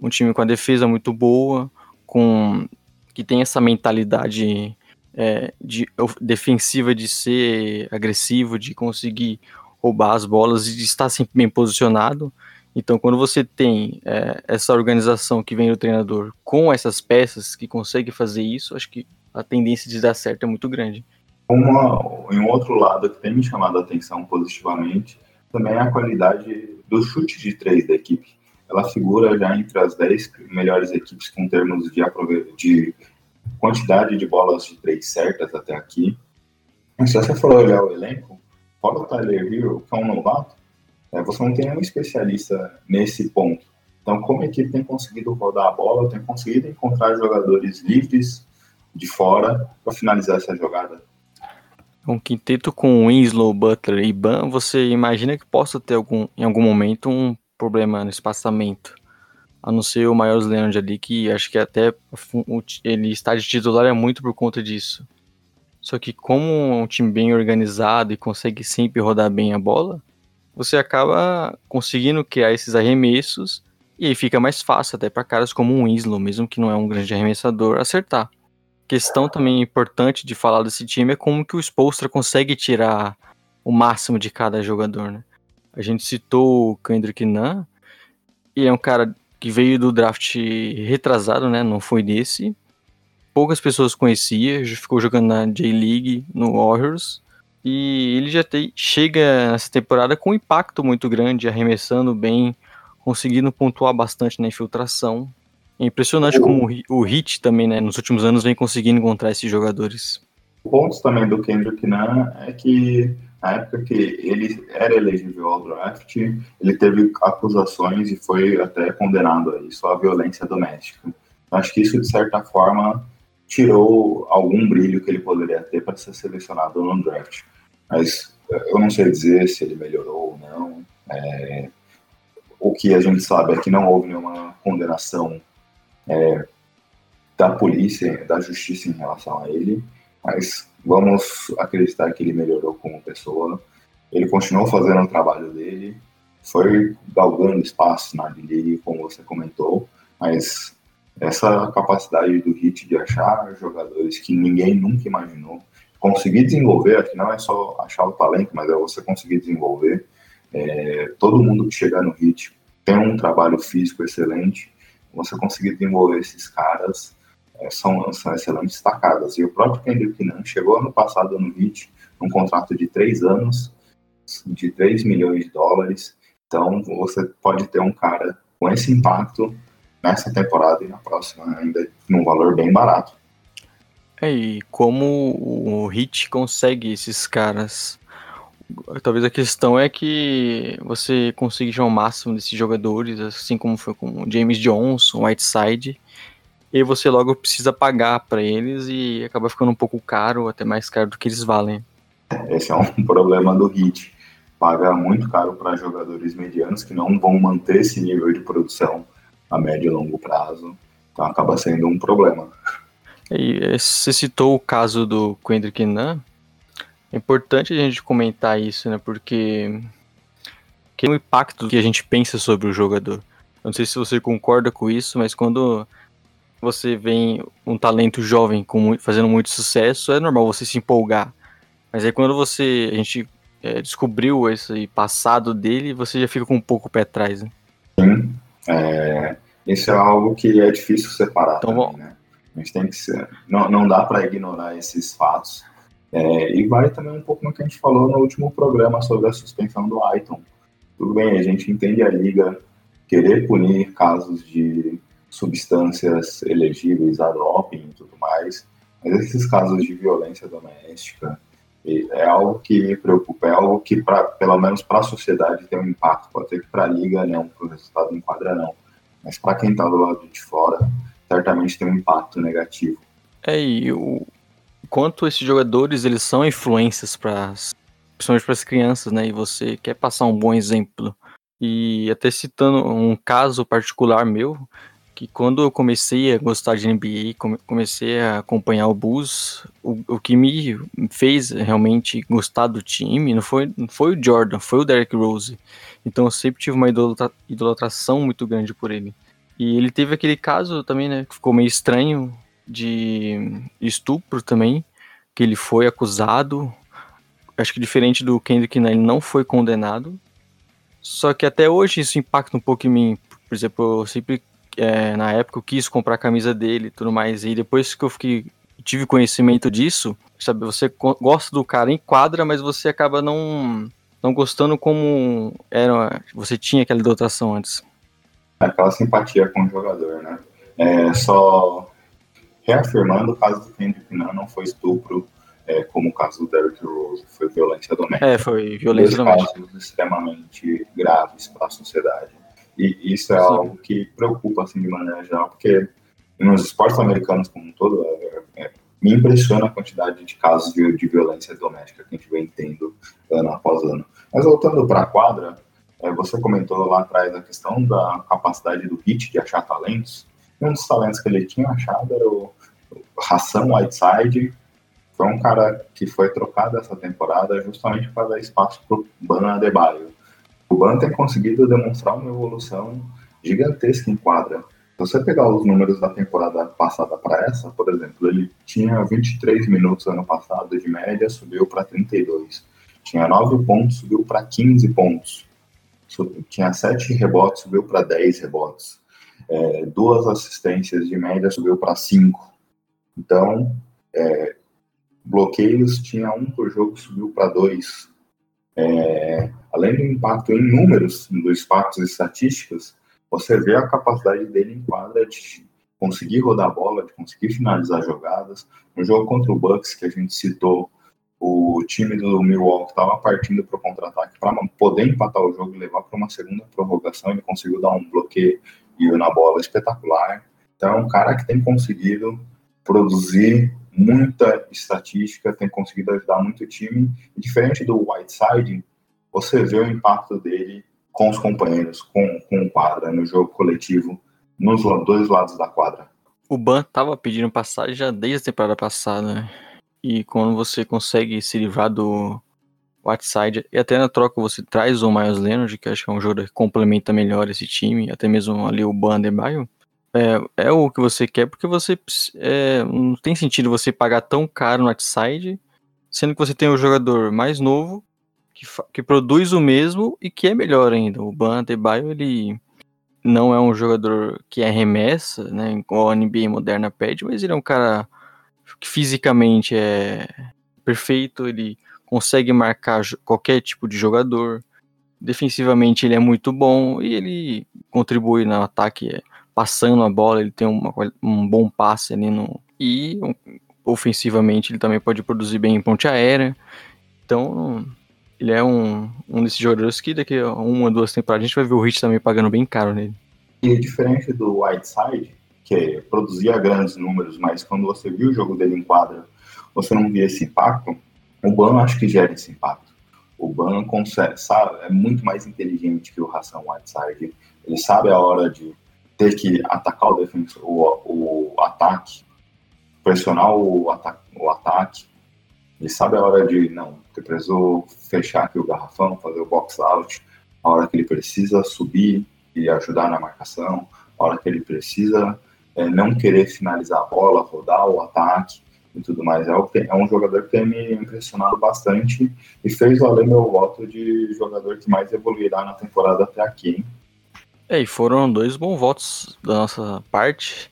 Speaker 2: um time com a defesa muito boa, com que tem essa mentalidade é, de, defensiva de ser agressivo, de conseguir roubar as bolas e de estar sempre bem posicionado. Então, quando você tem é, essa organização que vem do treinador com essas peças que consegue fazer isso, acho que a tendência de dar certo é muito grande.
Speaker 1: Uma, em outro lado que tem me chamado a atenção positivamente também é a qualidade do chute de três da equipe. Ela figura já entre as dez melhores equipes com termos de, de quantidade de bolas de três certas até aqui. Mas se você for olhar o elenco, fora o Tyler Hero, que é um novato, é, você não tem nenhum especialista nesse ponto. Então, como a equipe tem conseguido rodar a bola, tem conseguido encontrar jogadores livres de fora para finalizar essa jogada.
Speaker 2: Um quinteto com Winslow, Butler e Ban, você imagina que possa ter algum, em algum momento um problema no espaçamento. A não ser o Miles Leonard ali, que acho que até ele está de titular é muito por conta disso. Só que como é um time bem organizado e consegue sempre rodar bem a bola, você acaba conseguindo criar esses arremessos e aí fica mais fácil até para caras como um Winslow, mesmo que não é um grande arremessador, acertar. Questão também importante de falar desse time é como que o Spolstra consegue tirar o máximo de cada jogador, né? A gente citou o Kendrick Nunn, e é um cara que veio do draft retrasado, né? Não foi desse. Poucas pessoas conheciam, já ficou jogando na J-League, no Warriors. E ele já te, chega nessa temporada com um impacto muito grande, arremessando bem, conseguindo pontuar bastante na infiltração. É impressionante como o, o Hit também, né, nos últimos anos vem conseguindo encontrar esses jogadores.
Speaker 1: Pontos também do Kendrick Nunn é que na época que ele era elegível ao draft, ele teve acusações e foi até condenado a isso, a violência doméstica. Acho que isso, de certa forma, tirou algum brilho que ele poderia ter para ser selecionado no draft. Mas eh, eu não sei dizer se ele melhorou ou não. É, o que a gente sabe é que não houve nenhuma condenação é, da polícia, da justiça em relação a ele, mas vamos acreditar que ele melhorou como pessoa. Ele continuou fazendo o trabalho dele, foi galgando espaço na D-League, como você comentou, mas essa capacidade do Hit de achar jogadores que ninguém nunca imaginou, conseguir desenvolver, aqui não é só achar o talento, mas é você conseguir desenvolver. É, todo mundo que chegar no Hit tem um trabalho físico excelente, você conseguir desenvolver esses caras são, são excelentes tacadas. E o próprio Kendrick Nunn chegou ano passado no Hit, num contrato de três anos, de 3 milhões de dólares. Então você pode ter um cara com esse impacto nessa temporada e na próxima ainda num valor bem barato.
Speaker 2: É, e como o Hit consegue esses caras Talvez a questão é que você consiga o máximo desses jogadores, assim como foi com o James Johnson, Whiteside, e você logo precisa pagar para eles e acaba ficando um pouco caro, até mais caro do que eles valem.
Speaker 1: Esse é um problema do Heat. Paga muito caro para jogadores medianos que não vão manter esse nível de produção a médio e longo prazo. Então acaba sendo um problema.
Speaker 2: E eh, você citou o caso do Kendrick Nunn. É importante a gente comentar isso, né? Porque que é o impacto que a gente pensa sobre o jogador. Não sei se você concorda com isso, mas quando você vê um talento jovem com, fazendo muito sucesso, é normal você se empolgar. Mas aí quando você a gente é, descobriu esse passado dele, você já fica com um pouco o pé atrás. Né?
Speaker 1: Sim, é, isso é algo que é difícil separar. Então, também, né? A gente tem que ser, não, não dá para ignorar esses fatos. É, e vai também um pouco no que a gente falou no último programa sobre a suspensão do Aiton. Tudo bem, a gente entende a liga querer punir casos de substâncias elegíveis a doping e tudo mais, mas esses casos de violência doméstica é algo que me preocupa, é algo que, pra, pelo menos para a sociedade, tem um impacto. Pode ser que para a liga não, para o resultado não quadra não, mas para quem está do lado de fora, certamente tem um impacto negativo.
Speaker 2: É, e o quanto esses jogadores eles são influências para principalmente para as crianças, né? E você quer passar um bom exemplo. E até citando um caso particular meu, que quando eu comecei a gostar de NBA, comecei a acompanhar o Bulls, o, o que me fez realmente gostar do time não foi, não foi o Jordan, foi o Derrick Rose. Então eu sempre tive uma idolatra, idolatração muito grande por ele. E ele teve aquele caso também, né, que ficou meio estranho de estupro também, que ele foi acusado. Acho que diferente do Kendrick, né, ele não foi condenado. Só que até hoje isso impacta um pouco em mim. Por exemplo, eu sempre é, na época eu quis comprar a camisa dele e tudo mais. E depois que eu fiquei, tive conhecimento disso, sabe, você gosta do cara em quadra, mas você acaba não, não gostando como era, você tinha aquela dotação antes.
Speaker 1: Aquela simpatia com o jogador, né? É, só reafirmando, o caso do Kendrick Nunn não foi estupro, é, como o caso do Derrick Rose, foi violência doméstica.
Speaker 2: É, foi violência Dois doméstica.
Speaker 1: casos extremamente graves para a sociedade. E isso é Sim. algo que preocupa, assim, de maneira geral, porque nos esportes americanos como um todo, é, é, me impressiona a quantidade de casos de, de, violência doméstica que a gente vem tendo ano após ano. Mas voltando para a quadra, é, você comentou lá atrás a questão da capacidade do Hit de achar talentos. E um dos talentos que ele tinha achado era o, o Hassan Whiteside, foi um cara que foi trocado essa temporada justamente para dar espaço para o Bana Adebayo. O Ban tem conseguido demonstrar uma evolução gigantesca em quadra. Se você pegar os números da temporada passada para essa, por exemplo, ele tinha 23 minutos ano passado de média, subiu para 32. Tinha 9 pontos, subiu para 15 pontos. Tinha 7 rebotes, subiu para 10 rebotes. É, duas assistências de média, subiu para 5. Então, é, bloqueios tinha um por jogo, subiu para 2. É, além do impacto em números dos fatos estatísticos, você vê a capacidade dele em quadra de conseguir rodar a bola, de conseguir finalizar jogadas. No jogo contra o Bucks, que a gente citou, o time do Milwaukee estava partindo para o contra-ataque para poder empatar o jogo e levar para uma segunda prorrogação. Ele conseguiu dar um bloqueio na bola espetacular. Então, é um cara que tem conseguido produzir muita estatística, tem conseguido ajudar muito o time. E diferente do Whiteside, você vê o impacto dele com os companheiros, com, com o quadra, no jogo coletivo, nos dois lados da quadra.
Speaker 2: O Ban tava pedindo passagem já desde a temporada passada, né? E quando você consegue se livrar do Whiteside, e até na troca você traz o Miles Leonard, que acho que é um jogador que complementa melhor esse time, até mesmo ali o Ban Adebayo, é, é o que você quer, porque você é, não tem sentido você pagar tão caro no Whiteside, sendo que você tem um jogador mais novo que, que produz o mesmo e que é melhor ainda. O Ban Adebayo, ele não é um jogador que arremessa, né, igual a NBA moderna pede, mas ele é um cara que fisicamente é perfeito, ele consegue marcar qualquer tipo de jogador. Defensivamente ele é muito bom e ele contribui no ataque é, passando a bola, ele tem uma, um bom passe ali no e um, ofensivamente ele também pode produzir bem em ponte aérea. Então ele é um, um desses jogadores que daqui a uma, duas temporadas a gente vai ver o Hit também pagando bem caro nele.
Speaker 1: E diferente do Whiteside, que produzia grandes números, mas quando você viu o jogo dele em quadra, você não via esse impacto, o Ban acho que gera esse impacto. O Ban consegue, sabe, é muito mais inteligente que o Hassan Whiteside. Ele sabe a hora de ter que atacar o defensor, o, o ataque, pressionar o, ata o ataque. Ele sabe a hora de, não, que precisou fechar aqui o garrafão, fazer o box out, a hora que ele precisa subir e ajudar na marcação, a hora que ele precisa é, não querer finalizar a bola, rodar o ataque e tudo mais. É, é um jogador que tem me impressionado bastante e fez valer meu voto de jogador que mais evoluirá na temporada até aqui. Hein?
Speaker 2: É, e foram dois bons votos da nossa parte.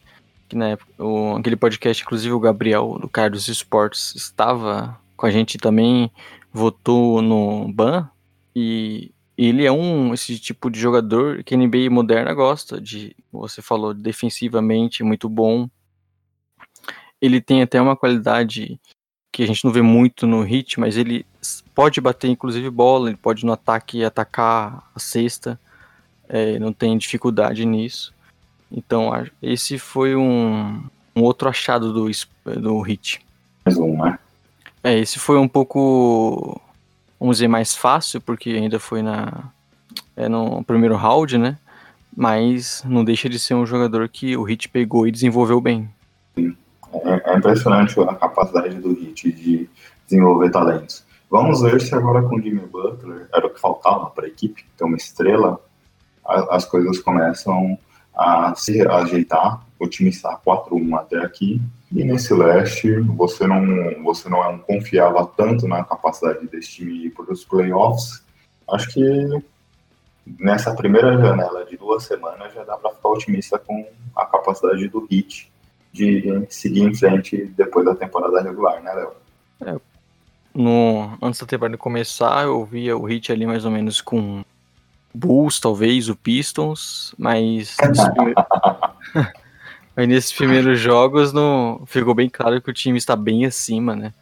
Speaker 2: Que na época, o, aquele podcast, inclusive o Gabriel do Carlos Esportes estava com a gente também, votou no BAN. E ele é um esse tipo de jogador que a NBA moderna gosta de, você falou, defensivamente muito bom. Ele tem até uma qualidade que a gente não vê muito no hit, mas ele pode bater inclusive bola, ele pode no ataque atacar a cesta, é, não tem dificuldade nisso. Então esse foi um, um outro achado do, do hit.
Speaker 1: Mais um, né?
Speaker 2: É, esse foi um pouco vamos dizer, mais fácil, porque ainda foi na, é, no primeiro round, né? Mas não deixa de ser um jogador que o Hit pegou e desenvolveu bem.
Speaker 1: É, é impressionante a capacidade do Hit de desenvolver talentos. Vamos ver se agora com o Jimmy Butler, era o que faltava para a equipe, ter uma estrela, as coisas começam a se ajeitar. O time está 4-1 até aqui. E nesse leste, você não, você não confiava tanto na capacidade desse time para os playoffs. Acho que nessa primeira janela de duas semanas já dá para ficar otimista com a capacidade do Heat de seguir em frente depois da temporada regular, né, Léo? É,
Speaker 2: no, antes da temporada começar, eu via o Heat ali mais ou menos com Bulls, talvez, o Pistons, mas nesses, primeiros... nesses primeiros jogos não ficou bem claro que o time está bem acima, né?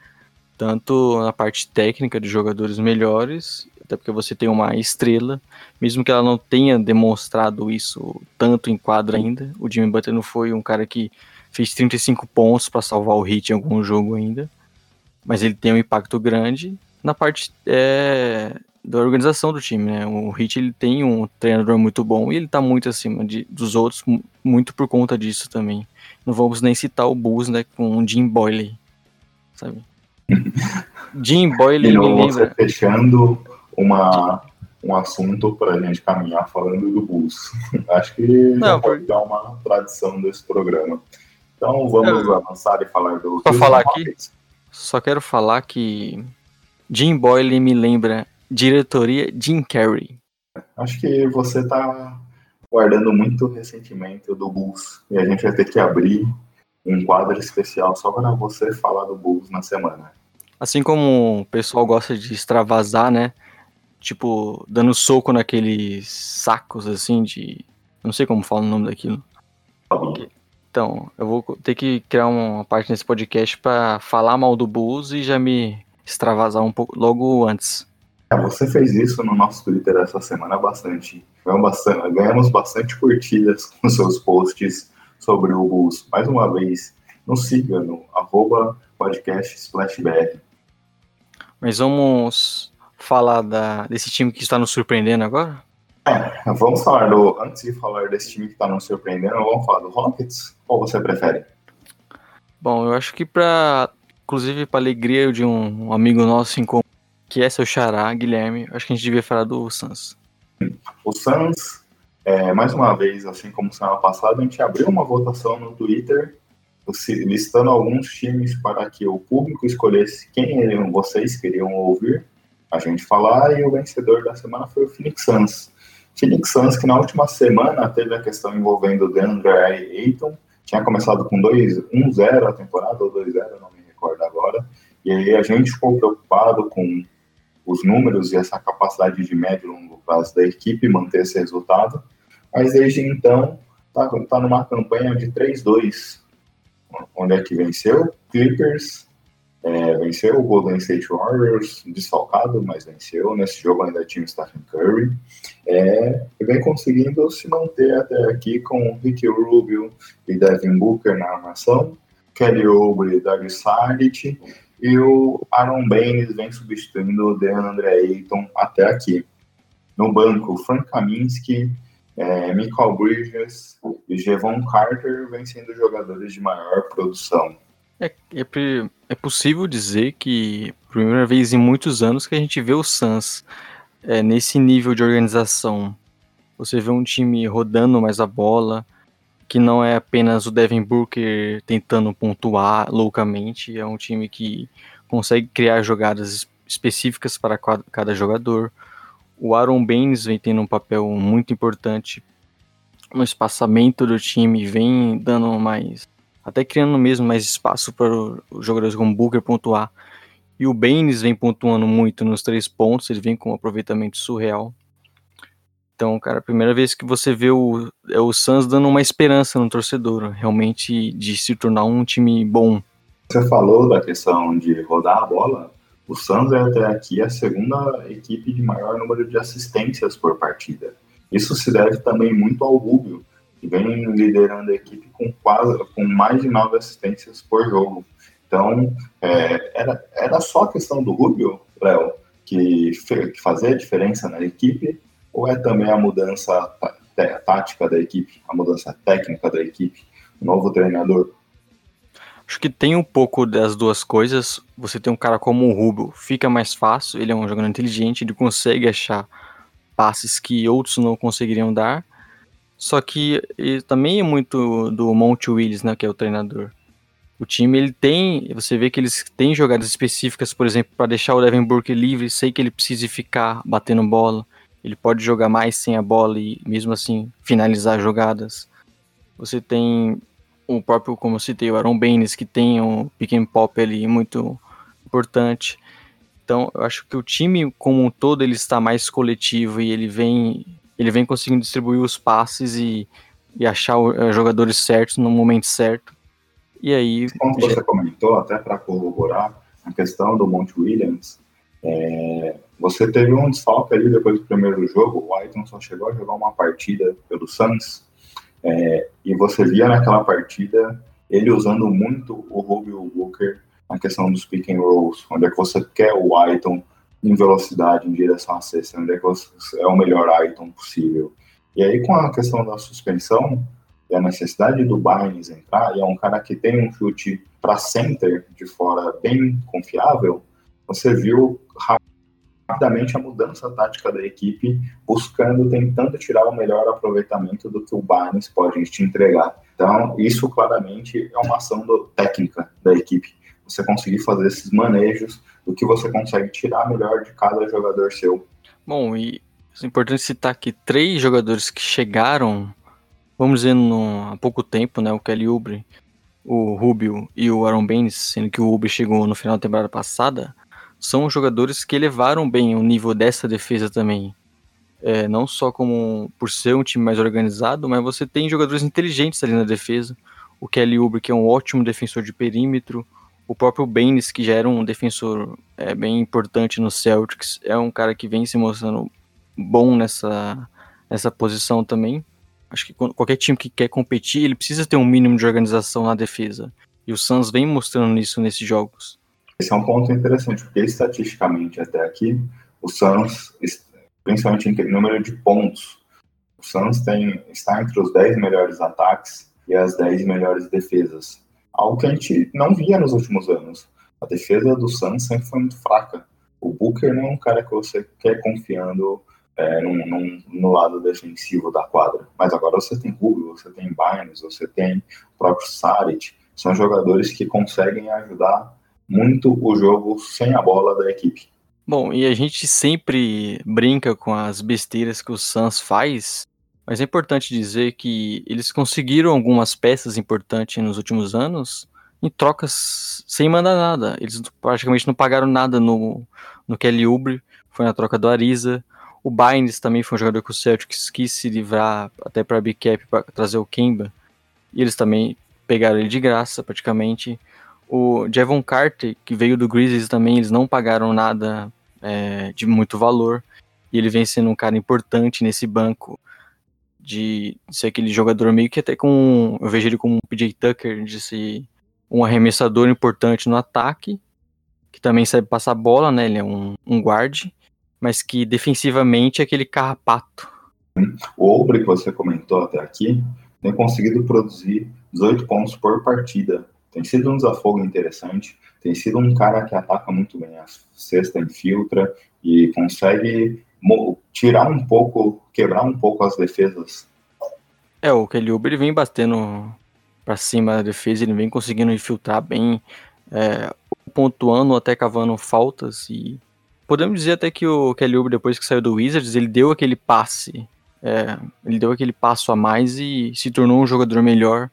Speaker 2: Tanto na parte técnica de jogadores melhores, até porque você tem uma estrela, mesmo que ela não tenha demonstrado isso tanto em quadra ainda. O Jimmy Butler não foi um cara que fez 35 pontos para salvar o hit em algum jogo ainda, mas ele tem um impacto grande na parte é, da organização do time, né? O Hit ele tem um treinador muito bom e ele tá muito acima de, dos outros, muito por conta disso também. Não vamos nem citar o Bulls, né, com o Jim Boyle, sabe? Jim Boyle
Speaker 1: me lembra... fechando uma, um assunto para a gente caminhar falando do Bulls. Acho que Não, já pode dar uma tradição desse programa. Então vamos Eu... avançar e falar do...
Speaker 2: Só falar aqui, só quero falar que Jim Boyle me lembra Diretoria Jim Carrey.
Speaker 1: Acho que você está guardando muito ressentimento do Bulls. E a gente vai ter que abrir um quadro especial só para você falar do Bulls na semana.
Speaker 2: Assim como o pessoal gosta de extravasar, né? Tipo, dando soco naqueles sacos assim de. Não sei como fala o nome daquilo. Então, eu vou ter que criar uma parte nesse podcast para falar mal do Bulls e já me extravasar um pouco logo antes.
Speaker 1: É, você fez isso no nosso Twitter essa semana bastante. Ganhamos bastante curtidas com seus posts sobre o Bulls. Mais uma vez, nos siga no arroba podcast SplashBR.
Speaker 2: Mas vamos falar da, desse time que está nos surpreendendo agora?
Speaker 1: É, vamos falar do. Antes de falar desse time que está nos surpreendendo, vamos falar do Rockets? Qual você prefere?
Speaker 2: Bom, eu acho que para. Inclusive, para alegria de um amigo nosso em comum que é seu xará, Guilherme, acho que a gente devia falar do Suns.
Speaker 1: O Suns, é, mais uma vez, assim como semana passada, a gente abriu uma votação no Twitter listando alguns times para que o público escolhesse quem vocês queriam ouvir a gente falar, e o vencedor da semana foi o Phoenix Suns. Phoenix Suns, que na última semana teve a questão envolvendo o DeAndre Ayton, tinha começado com 1-0 a temporada, ou 2-0, não me recordo agora, e aí a gente ficou preocupado com os números e essa capacidade de médio e longo prazo da equipe manter esse resultado. Mas desde então, está tá numa campanha de 3-2. Onde é que venceu? Clippers, É, venceu o Golden State Warriors, desfalcado, mas venceu. Nesse jogo ainda tinha o Stephen Curry. É, e vem conseguindo se manter até aqui com Ricky Rubio e Devin Booker na armação, Kelly Oubre e Doug Saric, e o Aaron Baines vem substituindo o DeAndre Ayton até aqui. No banco, Frank Kaminsky, é, Michael Bridges e Jevon Carter vêm sendo jogadores de maior produção.
Speaker 2: É, é, é, possível dizer que, primeira vez em muitos anos, que a gente vê o Suns é, nesse nível de organização. Você vê um time rodando mais a bola, que não é apenas o Devin Booker tentando pontuar loucamente, é um time que consegue criar jogadas específicas para cada jogador. O Aaron Baines vem tendo um papel muito importante no espaçamento do time, vem dando mais até criando mesmo mais espaço para os jogadores como Booker pontuar. E o Baines vem pontuando muito nos três pontos, ele vem com um aproveitamento surreal. Então, cara, a primeira vez que você vê o, é o Suns dando uma esperança no torcedor, realmente de se tornar um time bom.
Speaker 1: Você falou da questão de rodar a bola. O Suns é até aqui a segunda equipe de maior número de assistências por partida. Isso se deve também muito ao Rubio, que vem liderando a equipe com quase com mais de nove assistências por jogo. Então, é, era, era só a questão do Rubio, Léo, que, que fazia a diferença na equipe, ou é também a mudança tática da equipe, a mudança técnica da equipe, o novo treinador?
Speaker 2: Acho que tem um pouco das duas coisas. Você tem um cara como o Rubio, fica mais fácil, ele é um jogador inteligente, ele consegue achar passes que outros não conseguiriam dar. Só que também é muito do Monte Willis, né, que é o treinador. O time ele tem, você vê que eles têm jogadas específicas, por exemplo, para deixar o Devin Booker livre, sei que ele precisa ficar batendo bola, ele pode jogar mais sem a bola e mesmo assim finalizar jogadas. Você tem o próprio, como eu citei, o Aaron Baines, que tem um pick and pop ali muito importante. Então, eu acho que o time como um todo ele está mais coletivo e ele vem ele vem conseguindo distribuir os passes e, e achar os eh, jogadores certos no momento certo. E aí.
Speaker 1: Como você comentou, até para corroborar a questão do Monte Williams, é, você teve um desfalque ali depois do primeiro jogo. O Aiton só chegou a jogar uma partida pelo Suns. É, e você via naquela partida ele usando muito o Rubio Walker na questão dos pick and rolls, onde é que você quer o Aiton em velocidade, em direção à cesta, onde é, que é o melhor item possível. E aí, com a questão da suspensão e a necessidade do Barnes entrar, e é um cara que tem um chute para center de fora bem confiável, você viu rapidamente a mudança tática da equipe, buscando, tentando tirar o melhor aproveitamento do que o Barnes pode te entregar. Então, isso claramente é uma ação do, técnica da equipe você conseguir fazer esses manejos do que você consegue tirar melhor de cada jogador seu.
Speaker 2: Bom, e é importante citar que três jogadores que chegaram, vamos dizer, no, há pouco tempo, né? O Kelly Oubre, o Rubio e o Aaron Baines, sendo que o Oubre chegou no final da temporada passada, são jogadores que elevaram bem o nível dessa defesa também. É, não só como por ser um time mais organizado, mas você tem jogadores inteligentes ali na defesa. O Kelly Oubre, que é um ótimo defensor de perímetro, o próprio Baines, que já era um defensor é, bem importante no Celtics, é um cara que vem se mostrando bom nessa, nessa posição também. Acho que qualquer time que quer competir, ele precisa ter um mínimo de organização na defesa. E o Suns vem mostrando isso nesses jogos.
Speaker 1: Esse é um ponto interessante, porque estatisticamente até aqui, o Suns, principalmente em número de pontos, o Suns tem, está entre os 10 melhores ataques e as 10 melhores defesas algo que a gente não via nos últimos anos. A defesa do Suns sempre foi muito fraca. O Booker não é um cara que você quer confiando é, num, num, no lado defensivo da quadra. Mas agora você tem Rubio, você tem Barnes, você tem o próprio Saric. São jogadores que conseguem ajudar muito o jogo sem a bola da equipe.
Speaker 2: Bom, e a gente sempre brinca com as besteiras que o Suns faz, mas é importante dizer que eles conseguiram algumas peças importantes nos últimos anos em trocas sem mandar nada. Eles praticamente não pagaram nada no, no Kelly Oubre, foi na troca do Ariza. O Bynes também foi um jogador que o Celtics quis se livrar até para Big Cap para trazer o Kemba. E eles também pegaram ele de graça, praticamente. O Javon Carter, que veio do Grizzlies também, eles não pagaram nada é, de muito valor. E ele vem sendo um cara importante nesse banco de ser aquele jogador meio que até com. Eu vejo ele como um PJ Tucker, de ser um arremessador importante no ataque, que também sabe passar bola, né? Ele é um, um guard, mas que defensivamente é aquele carrapato.
Speaker 1: O Obre que você comentou até aqui tem conseguido produzir 18 pontos por partida. Tem sido um desafogo interessante, tem sido um cara que ataca muito bem a cesta, infiltra e consegue tirar um pouco, quebrar um pouco as defesas.
Speaker 2: É, o Kelly Uber ele vem batendo para cima da defesa, ele vem conseguindo infiltrar bem, é, pontuando até cavando faltas e podemos dizer até que o Kelly Uber depois que saiu do Wizards ele deu aquele passe, é, ele deu aquele passo a mais e se tornou um jogador melhor.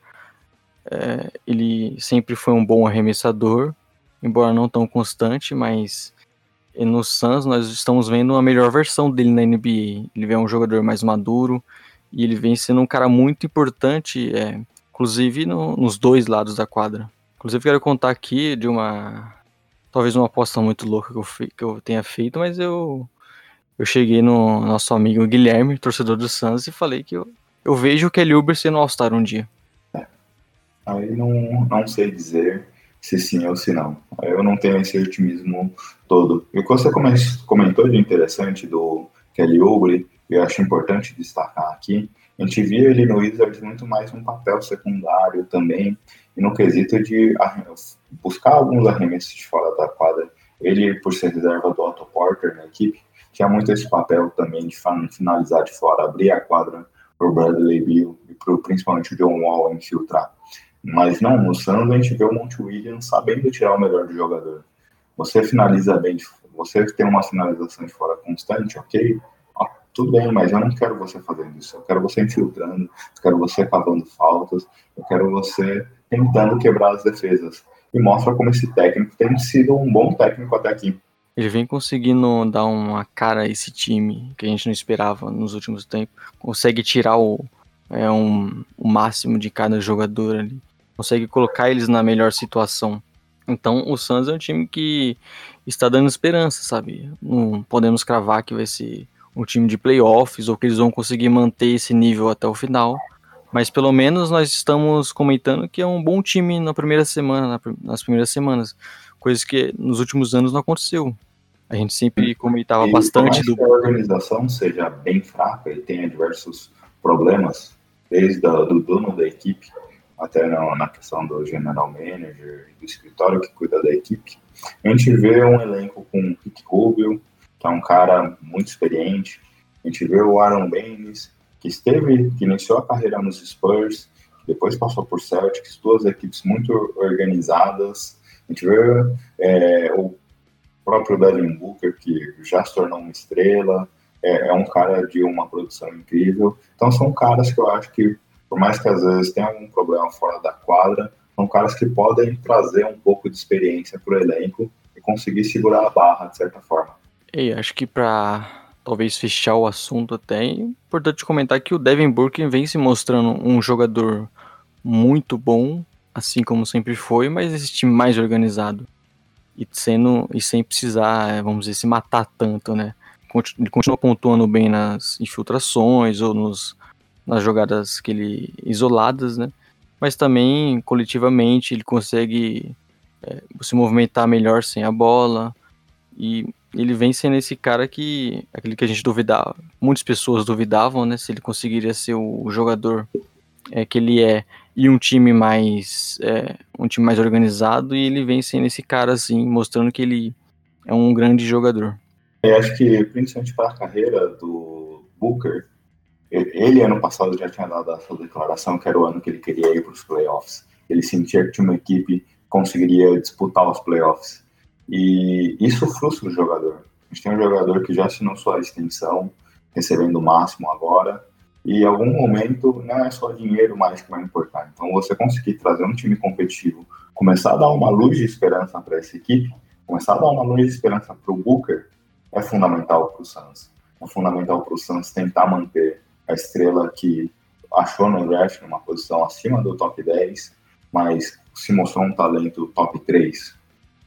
Speaker 2: É, ele sempre foi um bom arremessador, embora não tão constante, mas no Suns nós estamos vendo a melhor versão dele na NBA. Ele é um jogador mais maduro e ele vem sendo um cara muito importante, é, inclusive no, nos dois lados da quadra. Inclusive quero contar aqui de uma talvez uma aposta muito louca que eu, que eu tenha feito, mas eu eu cheguei no nosso amigo Guilherme, torcedor do Suns, e falei que eu, eu vejo o Kelly Uber sendo All-Star um dia.
Speaker 1: Aí não, não sei dizer se sim ou se não. Eu não tenho esse otimismo todo. E o que você comentou de interessante do Kelly Oubre, eu acho importante destacar aqui, a gente via ele no Wizards muito mais um papel secundário também, e no quesito de buscar alguns arremessos de fora da quadra. Ele, por ser reserva do Otto Porter na equipe, tinha muito esse papel também de finalizar de fora, abrir a quadra para o Bradley Bill e pro, principalmente o John Wall infiltrar. Mas não, no Suns a gente vê o Monte Williams sabendo tirar o melhor do jogador. Você finaliza bem, você tem uma finalização de fora constante, ok? Ah, tudo bem, mas eu não quero você fazendo isso. Eu quero você infiltrando, eu quero você cavando faltas, eu quero você tentando quebrar as defesas. E mostra como esse técnico tem sido um bom técnico até aqui.
Speaker 2: Ele vem conseguindo dar uma cara a esse time que a gente não esperava nos últimos tempos. Consegue tirar o, é, um, o máximo de cada jogador ali consegue colocar eles na melhor situação. Então o Suns é um time que está dando esperança, sabe? Não podemos cravar que vai ser um time de playoffs ou que eles vão conseguir manter esse nível até o final. Mas pelo menos nós estamos comentando que é um bom time na primeira semana, nas primeiras semanas, coisas que nos últimos anos não aconteceu. A gente sempre comentava e bastante
Speaker 1: do. Que a organização seja bem fraca e tenha diversos problemas, desde o do dono da equipe até na, questão do general manager do escritório que cuida da equipe, a gente vê um elenco com o Rick Rubio, que é um cara muito experiente, a gente vê o Aaron Baines, que esteve, que iniciou a carreira nos Spurs, depois passou por Celtics, duas equipes muito organizadas, a gente vê é, o próprio Devin Booker, que já se tornou uma estrela, é, é um cara de uma produção incrível, então são caras que eu acho que por mais que às vezes tenha algum problema fora da quadra, são caras que podem trazer um pouco de experiência para o elenco e conseguir segurar a barra de certa forma.
Speaker 2: E acho que para talvez fechar o assunto até, é importante comentar que o Devin Booker vem se mostrando um jogador muito bom, assim como sempre foi, mas esse time mais organizado e sendo e sem precisar, é, vamos dizer, se matar tanto, né? Ele continua pontuando bem nas infiltrações ou nos nas jogadas que ele isoladas, né? Mas também coletivamente ele consegue é, se movimentar melhor sem a bola e ele vem sendo esse cara que aquele que a gente duvidava, muitas pessoas duvidavam, né? Se ele conseguiria ser o jogador é, que ele é e um time mais é, um time mais organizado e ele vem sendo esse cara assim, mostrando que ele é um grande jogador.
Speaker 1: Eu acho que principalmente para a carreira do Booker ele, ano passado, já tinha dado a sua declaração que era o ano que ele queria ir para os playoffs. Ele sentia que tinha uma equipe conseguiria disputar os playoffs. E isso frustra o jogador. A gente tem um jogador que já assinou sua extensão, recebendo o máximo agora, e em algum momento não é só dinheiro mais que vai importar. Então, você conseguir trazer um time competitivo, começar a dar uma luz de esperança para essa equipe, começar a dar uma luz de esperança para o Booker, é fundamental para o Suns. É fundamental para o Suns tentar manter a estrela que achou no draft numa posição acima do top 10 mas se mostrou um talento top 3.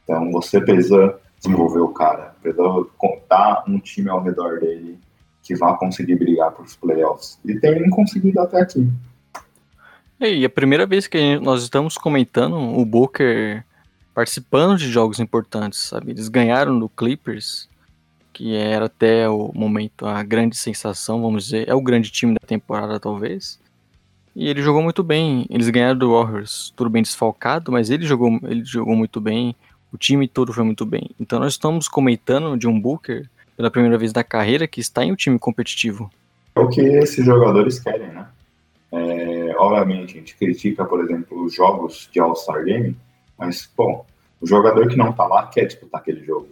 Speaker 1: Então você precisa desenvolver o cara, precisa contar um time ao redor dele que vá conseguir brigar para os playoffs. E tem conseguido até aqui.
Speaker 2: E a primeira vez que nós estamos comentando o Booker participando de jogos importantes, sabe? Eles ganharam do Clippers, que era até o momento a grande sensação, vamos dizer, é o grande time da temporada talvez. E ele jogou muito bem. Eles ganharam do Warriors, tudo bem desfalcado, mas ele jogou, ele jogou muito bem. O time todo foi muito bem. Então nós estamos comentando de um Booker pela primeira vez na carreira que está em um time competitivo.
Speaker 1: É o que esses jogadores querem, né? É, obviamente, a gente critica, por exemplo, os jogos de All-Star Game, mas, bom, o jogador que não tá lá quer disputar aquele jogo.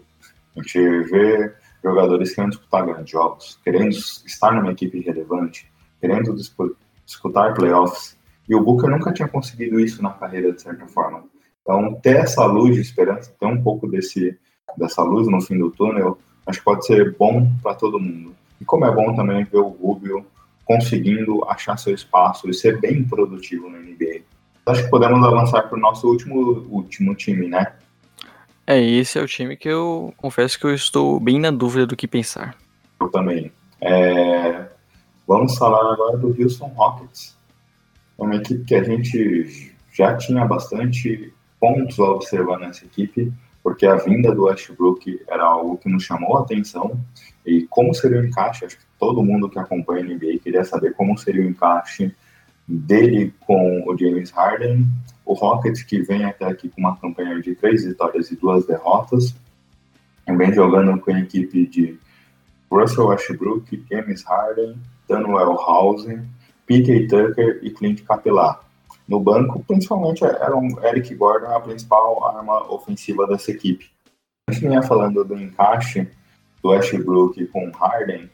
Speaker 1: A gente vê jogadores querendo disputar grandes jogos, querendo estar numa equipe relevante, querendo disputar playoffs. E o Booker nunca tinha conseguido isso na carreira, de certa forma. Então, ter essa luz de esperança, ter um pouco desse, dessa luz no fim do túnel, acho que pode ser bom para todo mundo. E como é bom também ver o Rubio conseguindo achar seu espaço e ser bem produtivo no NBA. Acho que podemos avançar para o nosso último, último time, né?
Speaker 2: É, esse é o time que eu confesso que eu estou bem na dúvida do que pensar.
Speaker 1: Eu também. É... Vamos falar agora do Houston Rockets. Uma equipe que a gente já tinha bastante pontos a observar nessa equipe, porque a vinda do Westbrook era algo que nos chamou a atenção e como seria o encaixe, acho que todo mundo que acompanha a NBA queria saber como seria o encaixe dele com o James Harden, o Rockets que vem até aqui com uma campanha de três vitórias e duas derrotas, vem jogando com a equipe de Russell Westbrook, James Harden, Daniel House, Peter Tucker e Clint Capela. No banco, principalmente, era um Eric Gordon a principal arma ofensiva dessa equipe. A gente vinha falando do encaixe do Westbrook com Harden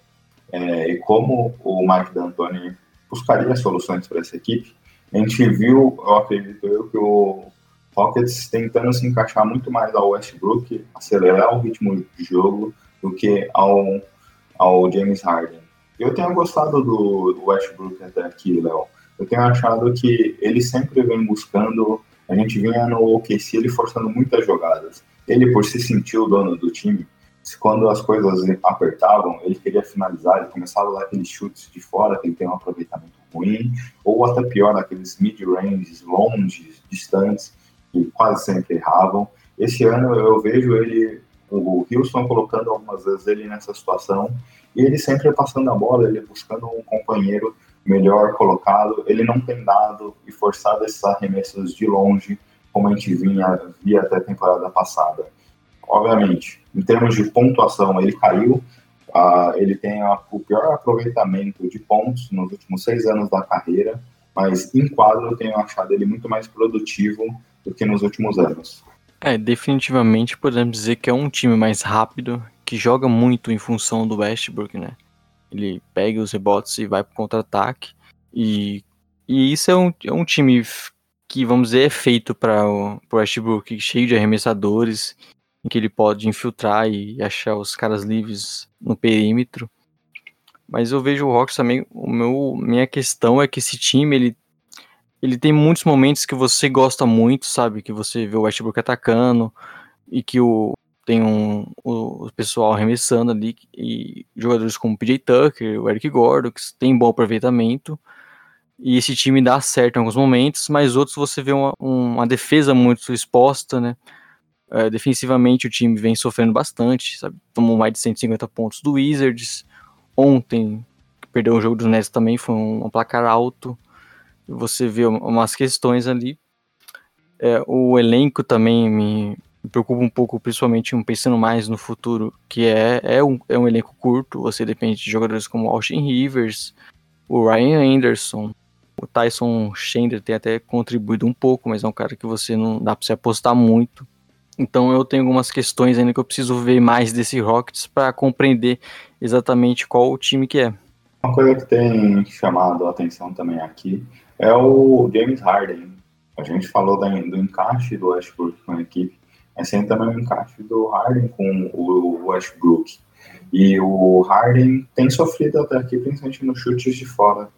Speaker 1: é, e como o Mike D'Antoni buscaria soluções para essa equipe. A gente viu, eu acredito eu, que o Rockets tentando se encaixar muito mais ao Westbrook, acelerar o ritmo de jogo do que ao, ao James Harden. Eu tenho gostado do, do Westbrook até aqui, Léo. Eu tenho achado que ele sempre vem buscando. A gente vinha no OKC ele forçando muitas jogadas. Ele, por se sentir o dono do time, quando as coisas apertavam, ele queria finalizar, ele começava dar aqueles chutes de fora, que ele tem um aproveitamento ruim, ou até pior, aqueles mid-ranges, longes, distantes, que quase sempre erravam. Esse ano eu vejo ele, o Houston colocando algumas vezes ele nessa situação, e ele sempre passando a bola, ele buscando um companheiro melhor colocado, ele não tem dado e forçado esses arremessos de longe, como a gente vinha, via até a temporada passada. Obviamente, em termos de pontuação, ele caiu, uh, ele tem a, o pior aproveitamento de pontos nos últimos seis anos da carreira, mas em quadro eu tenho achado ele muito mais produtivo do que nos últimos anos.
Speaker 2: É, definitivamente podemos dizer que é um time mais rápido, que joga muito em função do Westbrook, né? Ele pega os rebotes e vai para contra-ataque. E, e isso é um, é um time que, vamos dizer, é feito para o Westbrook, cheio de arremessadores, em que ele pode infiltrar e achar os caras livres no perímetro. Mas eu vejo o Rockets também, o meu, minha questão é que esse time, ele, ele tem muitos momentos que você gosta muito, sabe? Que você vê o Westbrook atacando e que o, tem um, o, pessoal arremessando ali, e jogadores como o PJ Tucker, o Eric Gordon, que tem bom aproveitamento, e esse time dá certo em alguns momentos, mas outros você vê uma, uma defesa muito exposta, né? É, defensivamente o time vem sofrendo bastante, sabe? Tomou mais de 150 pontos do Wizards. Ontem, perdeu o jogo dos Nets também, foi um, um placar alto. Você vê umas questões ali. É, o elenco também me, me preocupa um pouco, principalmente pensando mais no futuro, que é, é, um, é um elenco curto, você depende de jogadores como Austin Rivers, o Ryan Anderson, o Tyson Chandler tem até contribuído um pouco, mas é um cara que você não dá para se apostar muito. Então eu tenho algumas questões ainda que eu preciso ver mais desse Rockets para compreender exatamente qual o time que é.
Speaker 1: Uma coisa que tem chamado a atenção também aqui é o James Harden. A gente falou do encaixe do Westbrook com a equipe, assim também o encaixe do Harden com o Westbrook. E o Harden tem sofrido até aqui, principalmente nos chutes de fora.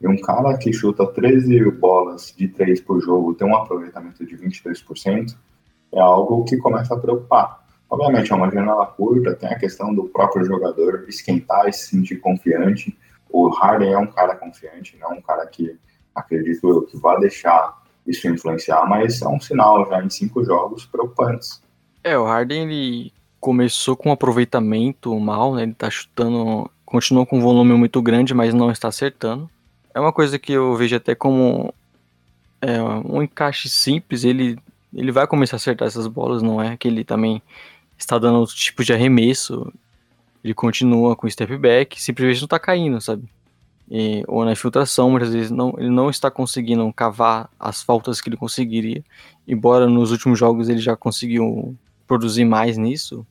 Speaker 1: E um cara que chuta 13 bolas de 3 por jogo, tem um aproveitamento de 23%, é algo que começa a preocupar. Obviamente é uma janela curta, tem a questão do próprio jogador esquentar e se sentir confiante. O Harden é um cara confiante, não é um cara que acredito eu que vai deixar isso influenciar, mas é um sinal já em cinco jogos preocupantes.
Speaker 2: É, o Harden ele começou com um aproveitamento mal, né? Ele tá chutando, continua com um volume muito grande, mas não está acertando. É uma coisa que eu vejo até como é, um encaixe simples, ele, ele vai começar a acertar essas bolas, não é que ele também está dando outro tipo de arremesso, ele continua com step back, simplesmente não está caindo, sabe? E, ou na infiltração, muitas vezes não, ele não está conseguindo cavar as faltas que ele conseguiria, embora nos últimos jogos ele já conseguiu produzir mais nisso.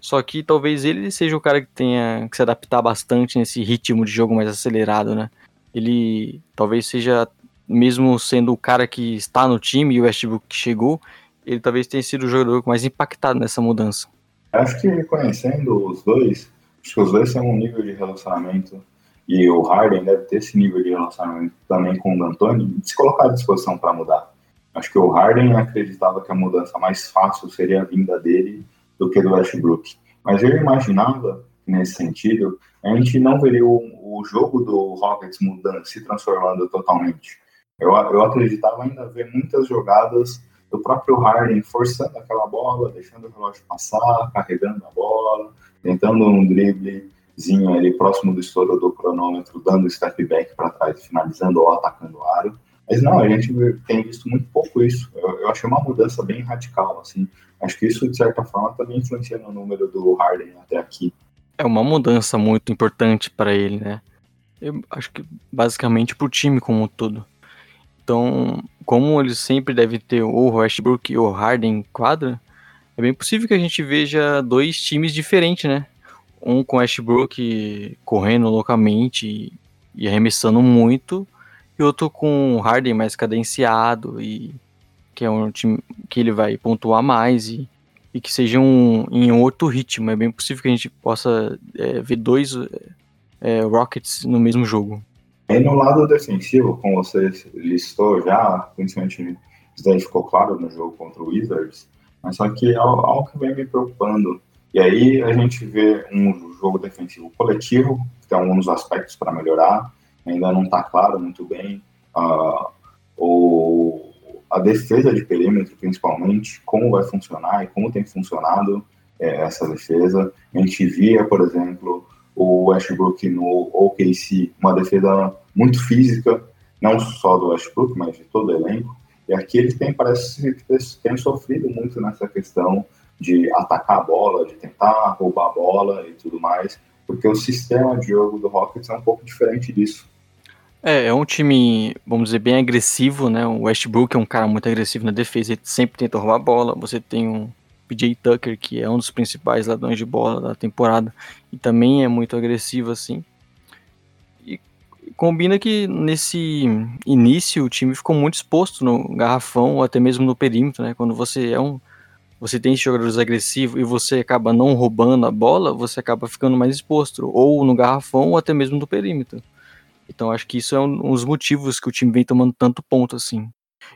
Speaker 2: Só que talvez ele seja o cara que tenha que se adaptar bastante nesse ritmo de jogo mais acelerado, né? Ele talvez seja, mesmo sendo o cara que está no time e o Westbrook que chegou, ele talvez tenha sido o jogador mais impactado nessa mudança.
Speaker 1: Acho que reconhecendo os dois, acho que os dois têm um nível de relacionamento e o Harden deve ter esse nível de relacionamento também com o D'Antoni, se colocar à disposição para mudar. Acho que o Harden acreditava que a mudança mais fácil seria a vinda dele do que do Westbrook. Mas eu imaginava, nesse sentido, a gente não veria o, o jogo do Rockets mudando, se transformando totalmente. Eu, eu acreditava ainda ver muitas jogadas do próprio Harden forçando aquela bola, deixando o relógio passar, carregando a bola, tentando um driblezinho ali próximo do estouro do cronômetro, dando step back para trás, finalizando ou atacando o aro. Mas não, a gente tem visto muito pouco isso. Eu, eu achei uma mudança bem radical, assim. Acho que isso, de certa forma, também influencia no número do Harden até aqui.
Speaker 2: É uma mudança muito importante para ele, né? Eu acho que basicamente para o time como um todo. Então, como eles sempre devem ter o Westbrook e o Harden em quadra, é bem possível que a gente veja dois times diferentes, né? Um com Westbrook correndo loucamente e arremessando muito, e outro com Harden mais cadenciado e que é um time que ele vai pontuar mais e, e que seja um, em outro ritmo. É bem possível que a gente possa é, ver dois é, Rockets no mesmo jogo.
Speaker 1: E no lado defensivo, como você listou já, principalmente isso daí ficou claro no jogo contra o Wizards, mas só que é algo que vem me preocupando. E aí a gente vê um jogo defensivo coletivo, que tem alguns aspectos para melhorar, ainda não está claro muito bem. Uh, o, a defesa de perímetro, principalmente, como vai funcionar e como tem funcionado é, essa defesa. A gente via, por exemplo, o Westbrook no OKC, uma defesa muito física, não só do Westbrook, mas de todo o elenco. E aqui eles têm, parece que têm sofrido muito nessa questão de atacar a bola, de tentar roubar a bola e tudo mais, porque o sistema de jogo do Rockets é um pouco diferente disso.
Speaker 2: É, é um time, vamos dizer, bem agressivo, né? O Westbrook é um cara muito agressivo na defesa, ele sempre tenta roubar a bola. Você tem um PJ Tucker, que é um dos principais ladrões de bola da temporada, e também é muito agressivo assim. E combina que nesse início o time ficou muito exposto no garrafão ou até mesmo no perímetro, né? Quando você é um você tem jogadores agressivos e você acaba não roubando a bola, você acaba ficando mais exposto, ou no garrafão ou até mesmo no perímetro. Então acho que isso é um dos motivos que o time vem tomando tanto ponto assim.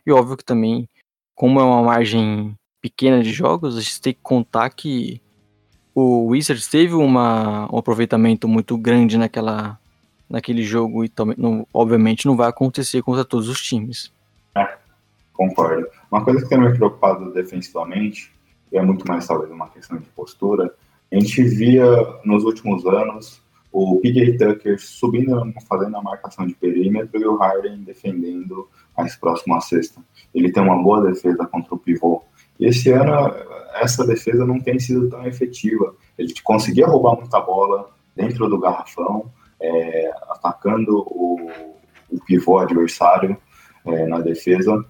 Speaker 2: E óbvio que também, como é uma margem pequena de jogos, a gente tem que contar que o Wizards teve uma, um aproveitamento muito grande naquela, naquele jogo e não, obviamente não vai acontecer contra todos os times.
Speaker 1: É, concordo. Uma coisa que tem me preocupado defensivamente, e é muito mais talvez uma questão de postura, a gente via nos últimos anos o PJ Tucker subindo, fazendo a marcação de perímetro e o Harden defendendo mais próximo à cesta. Ele tem uma boa defesa contra o pivô. E esse ano, essa defesa não tem sido tão efetiva. Ele conseguia roubar muita bola dentro do garrafão, é, atacando o, o, pivô adversário é, na defesa.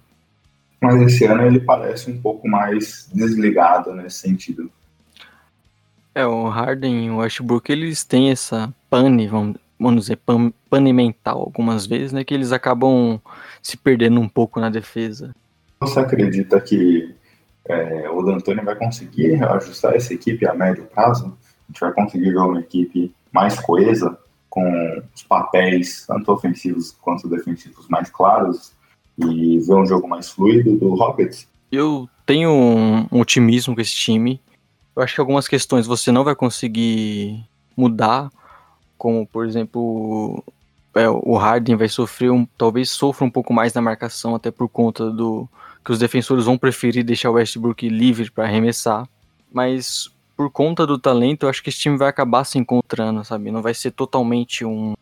Speaker 1: Mas esse ano ele parece um pouco mais desligado nesse sentido.
Speaker 2: É, o Harden e o Westbrook, eles têm essa pane, vamos, vamos dizer, pan, pane mental algumas vezes, né? Que eles acabam se perdendo um pouco na defesa.
Speaker 1: Você acredita que é, o D'Antoni vai conseguir ajustar essa equipe a médio prazo? A gente vai conseguir ver uma equipe mais coesa, com os papéis, tanto ofensivos quanto defensivos, mais claros e ver um jogo mais fluido do Rockets?
Speaker 2: Eu tenho um otimismo com esse time. Eu acho que algumas questões você não vai conseguir mudar, como por exemplo é, o Harden vai sofrer um, talvez sofra um pouco mais na marcação até por conta do que os defensores vão preferir deixar o Westbrook livre para arremessar, mas por conta do talento, eu acho que esse time vai acabar se encontrando, sabe? Não vai ser totalmente um,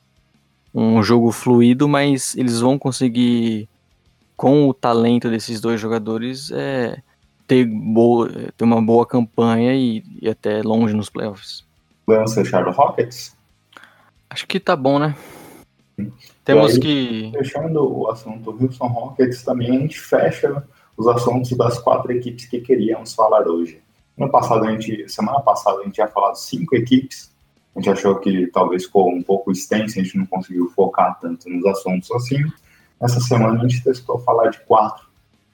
Speaker 2: um jogo fluido, mas eles vão conseguir com o talento desses dois jogadores é, ter, boa, ter uma boa campanha e, e até longe nos playoffs.
Speaker 1: Vamos fechar o Rockets?
Speaker 2: Acho que tá bom, né? Temos aí, que.
Speaker 1: Fechando o assunto do Houston Rockets, também a gente fecha os assuntos das quatro equipes que queríamos falar hoje. No passado, a gente, semana passada, a gente tinha falado cinco equipes. A gente achou que talvez ficou um pouco extenso, a gente não conseguiu focar tanto nos assuntos assim. Essa semana a gente testou falar de quatro.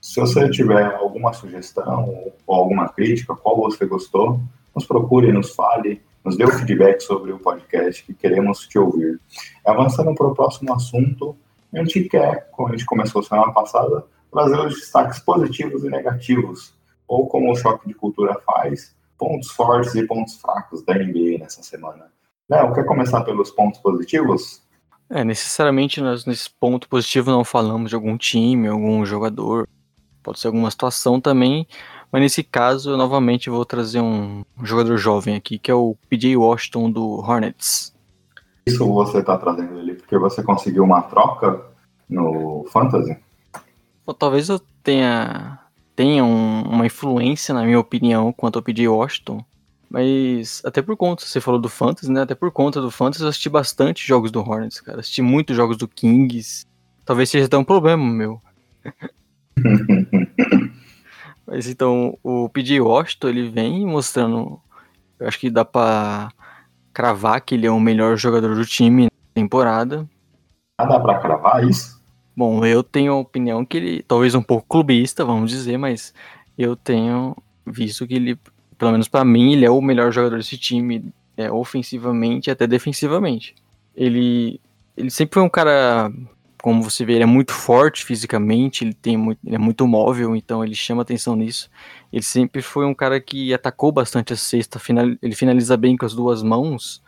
Speaker 1: Se você tiver alguma sugestão ou alguma crítica, qual você gostou, nos procure, nos fale nos dê o feedback sobre o podcast que queremos te ouvir. Avançando para o próximo assunto, a gente quer, como a gente começou semana passada, trazer os destaques positivos e negativos, ou como o Choque de Cultura faz, pontos fortes e pontos fracos da NBA nessa semana. Léo, quer começar pelos pontos positivos?
Speaker 2: É, necessariamente nós nesse ponto positivo não falamos de algum time, algum jogador, pode ser alguma situação também, mas nesse caso, eu novamente vou trazer um jogador jovem aqui, que é o PJ Washington do Hornets.
Speaker 1: Isso você está trazendo ele porque você conseguiu uma troca no Fantasy?
Speaker 2: Ou talvez eu tenha, tenha um, uma influência, na minha opinião, quanto ao PJ Washington. Mas até por conta, você falou do Fantasy, né? Até por conta do Fantasy, eu assisti bastante jogos do Hornets, cara. Assisti muitos jogos do Kings. Talvez seja até um problema meu. Mas então, o PJ Washington, ele vem mostrando. Eu acho que dá pra cravar que ele é o melhor jogador do time na temporada.
Speaker 1: Ah, dá pra cravar isso?
Speaker 2: Bom, eu tenho a opinião que ele, talvez um pouco clubista, vamos dizer, mas eu tenho visto que ele, pelo menos para mim, ele é o melhor jogador desse time, é, ofensivamente e até defensivamente. Ele, ele sempre foi um cara como você vê, ele é muito forte fisicamente, ele, tem muito, ele é muito móvel, então ele chama atenção nisso. Ele sempre foi um cara que atacou bastante a cesta, final, ele finaliza bem com as duas mãos.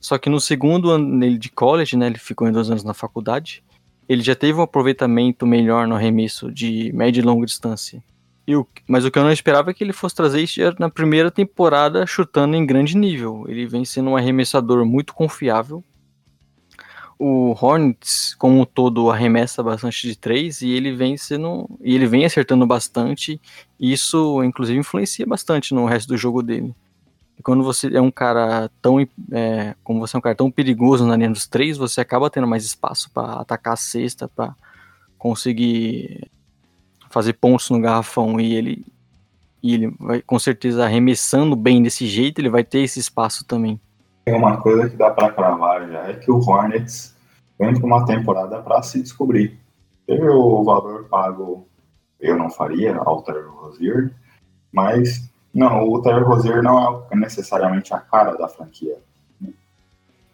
Speaker 2: Só que no segundo ano dele de college, né, ele ficou em dois anos na faculdade, ele já teve um aproveitamento melhor no arremesso de média e longa distância. Mas o que eu não esperava é que ele fosse trazer isso na primeira temporada chutando em grande nível. Ele vem sendo um arremessador muito confiável, o Hornets, como um todo, arremessa bastante de três e ele vem sendo. E ele vem acertando bastante. E isso, inclusive, influencia bastante no resto do jogo dele. E quando você é um cara tão. É, como você é um cara tão perigoso na linha dos três, você acaba tendo mais espaço para atacar a cesta, para conseguir fazer pontos no garrafão. E ele. E ele vai com certeza arremessando bem desse jeito, ele vai ter esse espaço também.
Speaker 1: Tem uma coisa que dá para cravar já, é que o Hornets para uma temporada para se descobrir. Teve o valor pago, eu não faria, ao Terry Rozier, mas não, o Terry Rozier não é necessariamente a cara da franquia.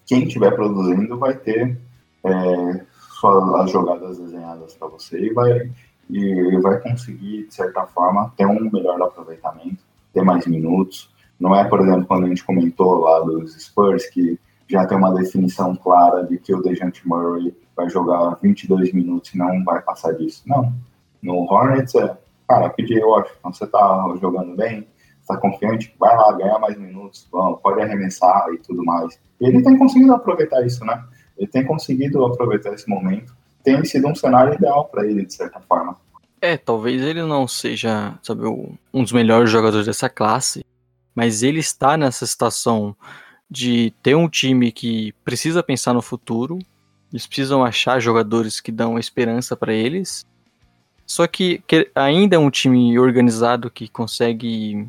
Speaker 1: Quem estiver produzindo vai ter é, suas, as jogadas desenhadas para você e vai, e vai conseguir, de certa forma, ter um melhor aproveitamento, ter mais minutos não é, por exemplo, quando a gente comentou lá dos Spurs, que já tem uma definição clara de que o Dejante Murray vai jogar 22 minutos e não vai passar disso. Não. No Hornets é, cara, PJ Washington, você tá jogando bem, está confiante, vai lá, ganha mais minutos, vamos, pode arremessar e tudo mais. E ele tem conseguido aproveitar isso, né? Ele tem conseguido aproveitar esse momento. Tem sido um cenário ideal para ele, de certa forma.
Speaker 2: É, talvez ele não seja, sabe, um dos melhores jogadores dessa classe, mas ele está nessa situação de ter um time que precisa pensar no futuro, eles precisam achar jogadores que dão esperança para eles. Só que, que, ainda é um time organizado que consegue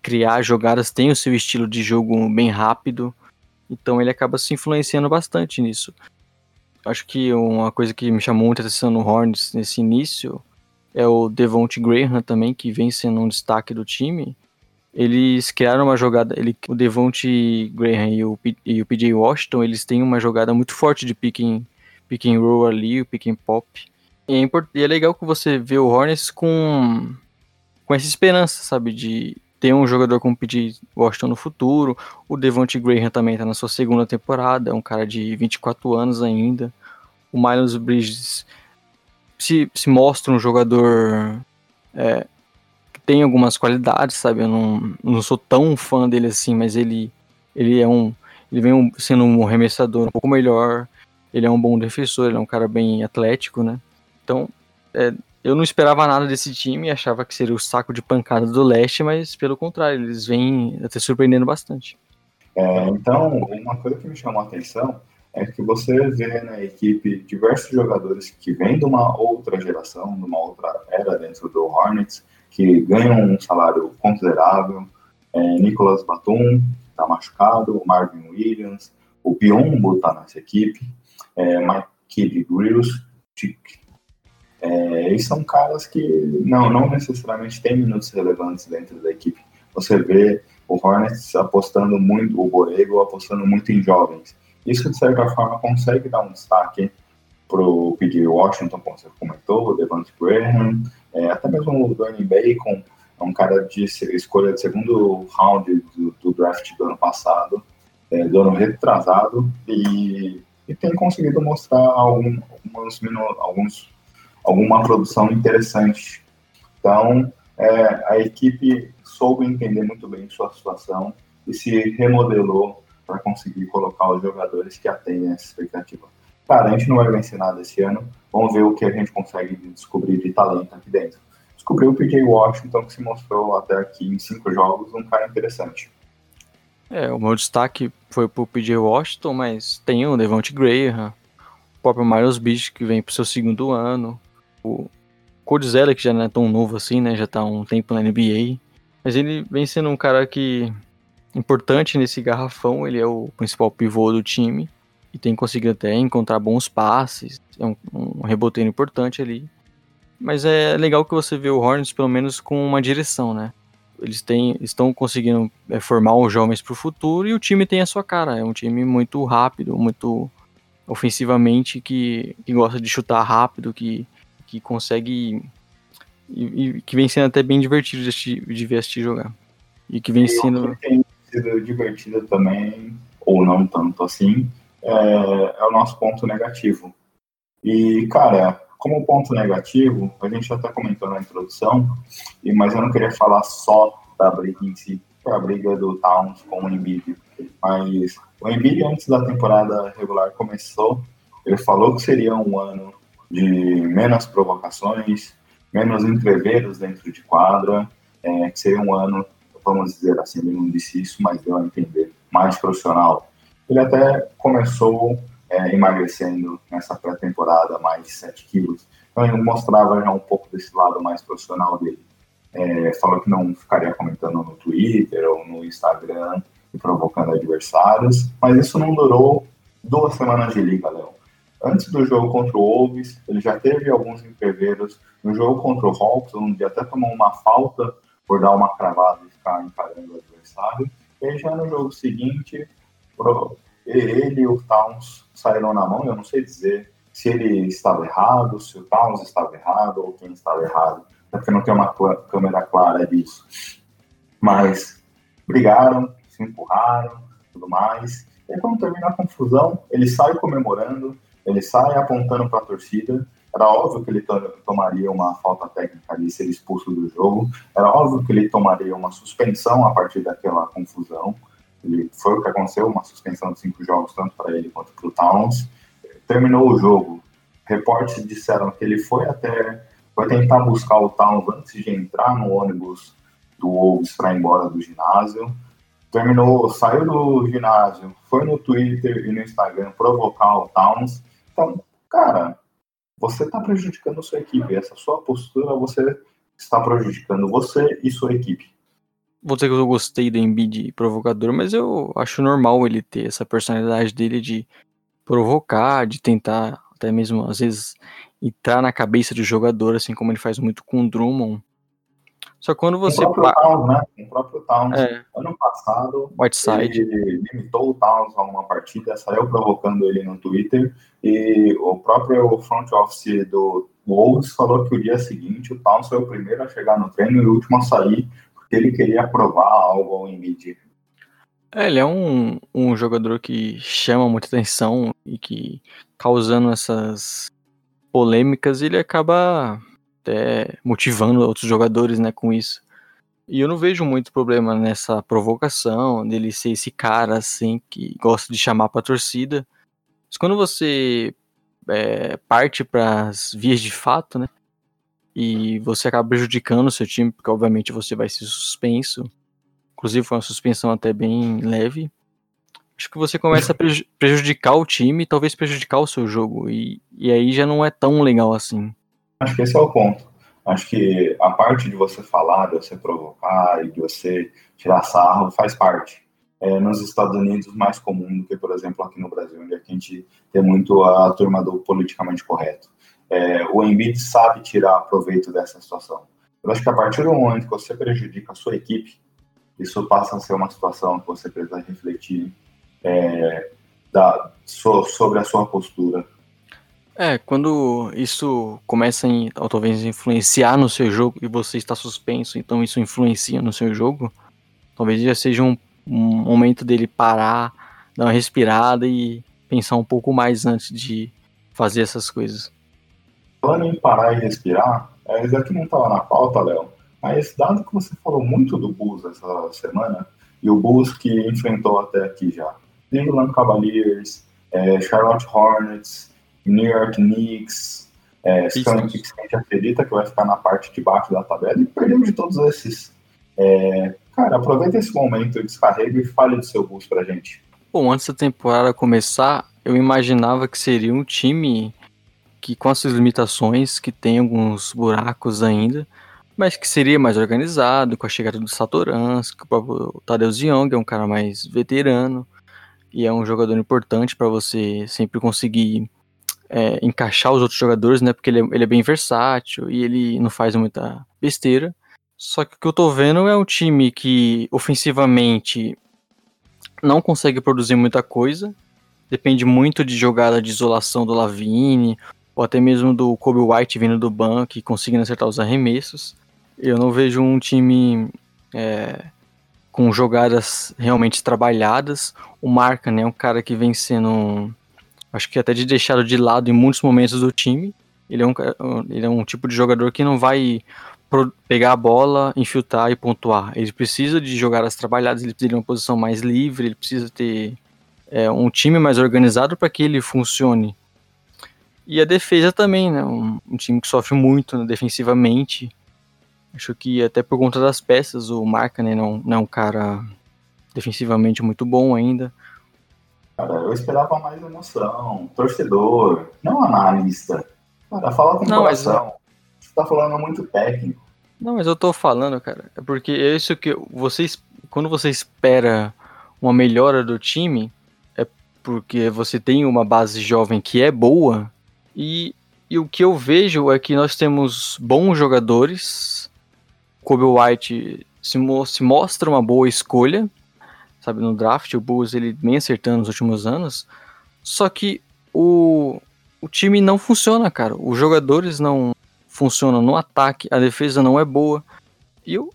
Speaker 2: criar jogadas, tem o seu estilo de jogo bem rápido, então ele acaba se influenciando bastante nisso. Acho que uma coisa que me chamou muita atenção no Hornets nesse início é o Devonte Graham também, que vem sendo um destaque do time eles criaram uma jogada, ele, o Devonte Graham e o, e o PJ Washington, eles têm uma jogada muito forte de pick and, pick and roll ali, o pick and pop. E é, e é legal que você vê o Hornets com, com essa esperança, sabe, de ter um jogador como o PJ Washington no futuro. O Devonte Graham também está na sua segunda temporada, é um cara de 24 anos ainda. O Miles Bridges se, se mostra um jogador é, tem algumas qualidades, sabe? Eu não, não sou tão fã dele assim, mas ele, ele é um. Ele vem sendo um arremessador um pouco melhor. Ele é um bom defensor, ele é um cara bem atlético, né? Então, é, eu não esperava nada desse time, achava que seria o saco de pancada do leste, mas pelo contrário, eles vêm até surpreendendo bastante.
Speaker 1: É, então, uma coisa que me chamou a atenção é que você vê na equipe diversos jogadores que vêm de uma outra geração, de uma outra era dentro do Hornets, que ganham um salário considerável. É, Nicolas Batum está machucado, Marvin Williams, o Biombo está nessa equipe, é, Mike Grills, é, eles são caras que não, não necessariamente têm minutos relevantes dentro da equipe. Você vê o Hornets apostando muito, o Borrego apostando muito em jovens. Isso, de certa forma, consegue dar um destaque para o P.J. Washington, como você comentou, o Devante Graham, é, até mesmo o Danny Bacon, é um cara de escolha de segundo round do, do draft do ano passado, é, do ano retrasado, e, e tem conseguido mostrar algum, alguns, alguns, alguma produção interessante. Então, é, a equipe soube entender muito bem sua situação e se remodelou para conseguir colocar os jogadores que atendem essa expectativa. Cara, a gente não vai vencer nada esse ano, vamos ver o que a gente consegue descobrir de talento aqui dentro. Descobriu o PJ Washington, que se mostrou até aqui em cinco jogos um cara interessante.
Speaker 2: É, o meu destaque foi pro PJ Washington, mas tem o Devonte Graham, o próprio Miles Beach, que vem pro seu segundo ano, o Codizella, que já não é tão novo assim, né, já tá há um tempo na NBA, mas ele vem sendo um cara que importante nesse garrafão, ele é o principal pivô do time e tem conseguido até encontrar bons passes, é um, um reboteiro importante ali. Mas é legal que você vê o Hornets pelo menos com uma direção, né? Eles têm, estão conseguindo é, formar os jovens para o futuro e o time tem a sua cara. É um time muito rápido, muito ofensivamente, que, que gosta de chutar rápido, que, que consegue. E, e que vem sendo até bem divertido de, assistir, de ver assistir jogar. E que vem sendo.
Speaker 1: Tem sido divertido também, ou não tanto assim, é, é o nosso ponto negativo. E, cara, como ponto negativo, a gente até comentou na introdução, mas eu não queria falar só da briga em si, que a briga do Towns com o Embiid. Mas o Embiid, antes da temporada regular começou, ele falou que seria um ano de menos provocações, menos entreveros dentro de quadra, é, que seria um ano, vamos dizer assim, ele não disse isso, mas deu a entender, mais profissional, ele até começou é, emagrecendo nessa pré-temporada mais de 7 quilos. Então ele mostrava já um pouco desse lado mais profissional dele. É, falou que não ficaria comentando no Twitter ou no Instagram e provocando adversários, mas isso não durou duas semanas de liga, Léo. Antes do jogo contra o Wolves, ele já teve alguns entreveros. No jogo contra o Hawks, onde até tomou uma falta por dar uma cravada e ficar encarando o adversário. E já no jogo seguinte, ele e o Towns saíram na mão, eu não sei dizer se ele estava errado, se o Towns estava errado ou quem estava errado, porque não tem uma câmera clara disso. Mas brigaram, se empurraram, tudo mais. E quando termina a confusão, ele sai comemorando, ele sai apontando para a torcida. Era óbvio que ele tomaria uma falta técnica ali, ser expulso do jogo. Era óbvio que ele tomaria uma suspensão a partir daquela confusão. Ele, foi o que aconteceu, uma suspensão de cinco jogos, tanto para ele quanto para o Towns. Terminou o jogo. Reportes disseram que ele foi até foi tentar buscar o Towns antes de entrar no ônibus do Wolves para ir embora do ginásio. Terminou, saiu do ginásio, foi no Twitter e no Instagram provocar o Towns. Então, cara, você está prejudicando sua equipe. Essa sua postura, você está prejudicando você e sua equipe
Speaker 2: vou dizer que eu gostei do Embiid provocador, mas eu acho normal ele ter essa personalidade dele de provocar, de tentar até mesmo às vezes entrar na cabeça do jogador, assim como ele faz muito com o Drummond. Só quando você.
Speaker 1: O próprio Towns, né? O próprio Towns.
Speaker 2: É.
Speaker 1: Ano passado,
Speaker 2: Whiteside.
Speaker 1: ele limitou o Towns a uma partida, saiu provocando ele no Twitter, e o próprio front office do Wolves falou que o dia seguinte o Towns foi o primeiro a chegar no treino e o último a sair, ele queria provar algo ao Embiid.
Speaker 2: É, ele é um, um jogador que chama muita atenção e que, causando essas polêmicas, ele acaba até motivando outros jogadores, né, com isso. E eu não vejo muito problema nessa provocação, dele ser esse cara, assim, que gosta de chamar pra torcida. Mas quando você é, parte para as vias de fato, né, e você acaba prejudicando o seu time, porque obviamente você vai ser suspenso, inclusive foi uma suspensão até bem leve, acho que você começa a prejudicar o time, talvez prejudicar o seu jogo, e, e aí já não é tão legal assim.
Speaker 1: Acho que esse é o ponto. Acho que a parte de você falar, de você provocar e de você tirar sarro faz parte. É, nos Estados Unidos, mais comum do que, por exemplo, aqui no Brasil, onde a gente tem muito a turma do politicamente correto. É, o Embiid sabe tirar proveito dessa situação. Eu acho que a partir do momento que você prejudica a sua equipe, isso passa a ser uma situação que você precisa refletir é, da, so, sobre a sua postura
Speaker 2: é, quando isso começa a talvez influenciar no seu jogo e você está suspenso, então isso influencia no seu jogo, talvez já seja um, um momento dele parar, dar uma respirada e pensar um pouco mais antes de fazer essas coisas.
Speaker 1: Falando em parar e respirar, é, isso aqui não estava na pauta, Léo, mas dado que você falou muito do Bulls essa semana, e o Bulls que enfrentou até aqui já, Cleveland Cavaliers, é, Charlotte Hornets, New York Knicks, é, Skunk que a gente acredita que vai ficar na parte de baixo da tabela e perdemos de todos esses. É, cara, aproveita esse momento, descarrega e fale do seu Bulls pra gente.
Speaker 2: Bom, antes da temporada começar, eu imaginava que seria um time que com as suas limitações, que tem alguns buracos ainda, mas que seria mais organizado, com a chegada do Satoransky, o Tadeusz Young é um cara mais veterano, e é um jogador importante para você sempre conseguir é, encaixar os outros jogadores, né? Porque ele é, ele é, bem versátil e ele não faz muita besteira. Só que o que eu tô vendo é um time que ofensivamente não consegue produzir muita coisa. Depende muito de jogada de isolação do Lavine, ou até mesmo do Kobe White vindo do banco e conseguindo acertar os arremessos. Eu não vejo um time é, com jogadas realmente trabalhadas. O Marca, né, é um cara que vem sendo acho que até de deixá-lo de lado em muitos momentos do time. Ele é um, ele é um tipo de jogador que não vai pegar a bola, infiltrar e pontuar. Ele precisa de jogadas trabalhadas, ele precisa de uma posição mais livre, ele precisa ter é, um time mais organizado para que ele funcione. E a defesa também, né? Um, um time que sofre muito né, defensivamente. Acho que até por conta das peças, o Marca né, não, não é um cara defensivamente muito bom ainda.
Speaker 1: Cara, eu esperava mais emoção, torcedor, não analista. Cara, fala com não, coração. Mas... Você tá falando muito técnico.
Speaker 2: Não, mas eu tô falando, cara, é porque é isso que vocês, quando você espera uma melhora do time, é porque você tem uma base jovem que é boa e, e o que eu vejo é que nós temos bons jogadores. Kobe White se, mo se mostra uma boa escolha, sabe, no draft, o Bulls ele vem acertando nos últimos anos, só que o, o time não funciona, cara. Os jogadores não funcionam no ataque, a defesa não é boa. E eu,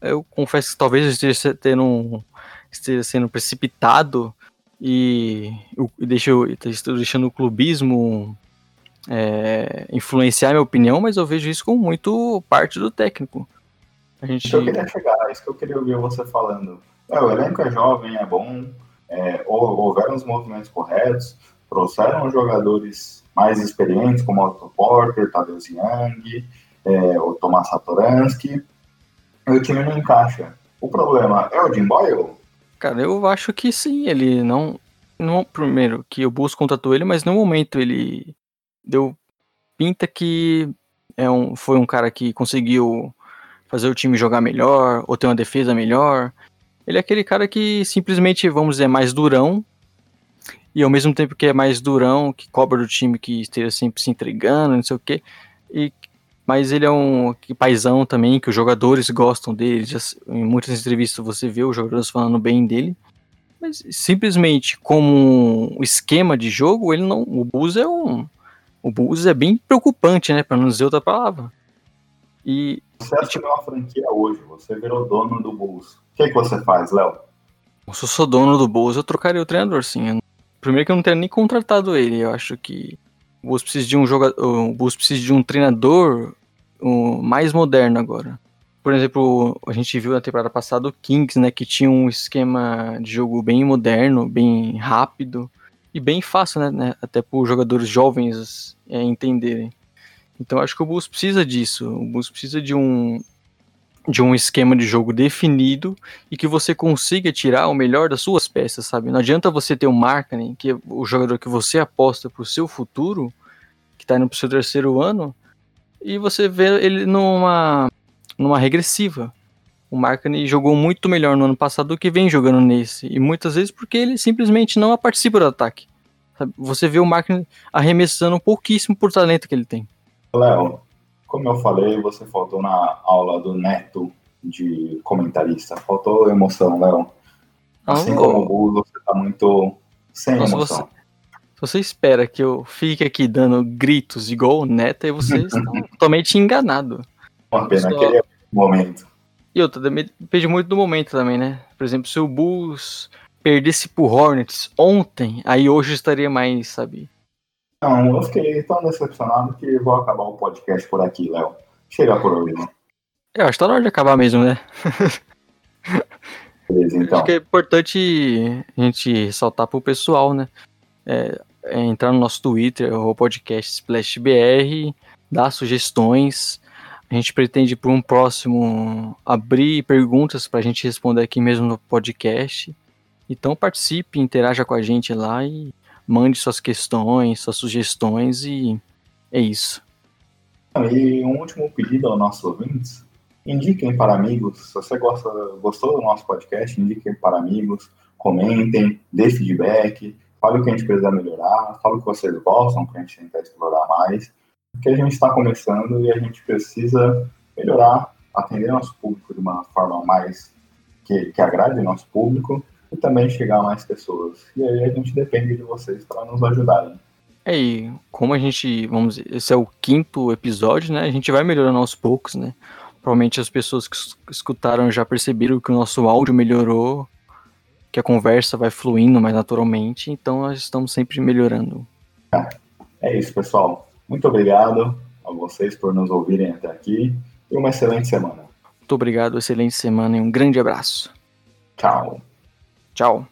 Speaker 2: eu confesso que talvez eu esteja, tendo um, esteja sendo precipitado e, e deixo, estou deixando o clubismo é, influenciar minha opinião, mas eu vejo isso como muito parte do técnico.
Speaker 1: A gente... Isso que eu queria chegar, isso que eu queria ouvir você falando. É, o elenco é jovem, é bom, é, houveram os movimentos corretos, trouxeram jogadores mais experientes, como Otto Porter, Tadeusz Young, é, o Tomás Satoransky, e o time não encaixa. O problema é o Jim Boyle?
Speaker 2: Cara, eu acho que sim, ele não... não primeiro, que o Bulls contratou ele, mas no momento ele deu pinta que é um, foi um cara que conseguiu fazer o time jogar melhor, ou ter uma defesa melhor, ele é aquele cara que simplesmente, vamos dizer, é mais durão. E ao mesmo tempo que é mais durão, que cobra do time que esteja sempre se entregando, não sei o quê. E mas ele é um paizão também, que os jogadores gostam dele. Já, em muitas entrevistas você vê os jogadores falando bem dele. Mas simplesmente como um esquema de jogo, ele não. O Bulls é um. O Bulls é bem preocupante, né? Pra não dizer outra palavra. E.
Speaker 1: Você assumiu uma franquia hoje, você virou dono do Bulls. O que, é que você faz, Léo?
Speaker 2: Se eu sou dono do Bulls, eu trocaria o treinador, sim. Primeiro que eu não teria nem contratado ele. Eu acho que o Bulls precisa de um jogador. O Bulls precisa de um treinador um, mais moderno agora. Por exemplo, a gente viu na temporada passada o Kings, né, que tinha um esquema de jogo bem moderno, bem rápido e bem fácil, né, né até para os jogadores jovens é, entenderem. Então acho que o Bulls precisa disso. O Bulls precisa de um de um esquema de jogo definido e que você consiga tirar o melhor das suas peças, sabe? Não adianta você ter um marketing, que é o jogador que você aposta para o seu futuro, que está indo para o seu terceiro ano, e você vê ele numa numa regressiva. O Markkanen jogou muito melhor no ano passado do que vem jogando nesse. E muitas vezes porque ele simplesmente não participa do ataque. Você vê o Markkanen arremessando pouquíssimo por talento que ele tem.
Speaker 1: Léo, como eu falei, você faltou na aula do Neto de comentarista. Faltou emoção, Léo. Assim oh. como o Bull, você tá muito sem Nossa, emoção.
Speaker 2: Você, você espera que eu fique aqui dando gritos igual o Neto, e você está totalmente enganado.
Speaker 1: Uma pena, Só... aquele momento.
Speaker 2: E outra, depende muito do momento também, né? Por exemplo, se o Bulls perdesse pro Hornets ontem, aí hoje estaria mais, sabe?
Speaker 1: Não, eu fiquei tão decepcionado que vou acabar o podcast por aqui, Léo. Chega por hoje, né?
Speaker 2: Eu acho que tá na hora de acabar mesmo, né?
Speaker 1: Beleza, então.
Speaker 2: Acho que é importante a gente ressaltar pro pessoal, né? É, é entrar no nosso Twitter, o podcast SplashBR, dar sugestões, a gente pretende para um próximo abrir perguntas para a gente responder aqui mesmo no podcast. Então participe, interaja com a gente lá e mande suas questões, suas sugestões e é isso.
Speaker 1: E um último pedido aos nossos ouvintes. Indiquem para amigos, se você gosta, gostou do nosso podcast, indiquem para amigos, comentem, dê feedback, fale o que a gente precisa melhorar, fale o que vocês gostam, que a gente tentar explorar mais que a gente está começando e a gente precisa melhorar, atender nosso público de uma forma mais que, que agrade nosso público e também chegar a mais pessoas. E aí a gente depende de vocês para nos ajudarem.
Speaker 2: É, e como a gente, vamos dizer, esse é o quinto episódio, né? A gente vai melhorando aos poucos, né? Provavelmente as pessoas que escutaram já perceberam que o nosso áudio melhorou, que a conversa vai fluindo mais naturalmente, então nós estamos sempre melhorando.
Speaker 1: É, é isso, pessoal. Muito obrigado a vocês por nos ouvirem até aqui e uma excelente semana.
Speaker 2: Muito obrigado, excelente semana e um grande abraço.
Speaker 1: Tchau.
Speaker 2: Tchau.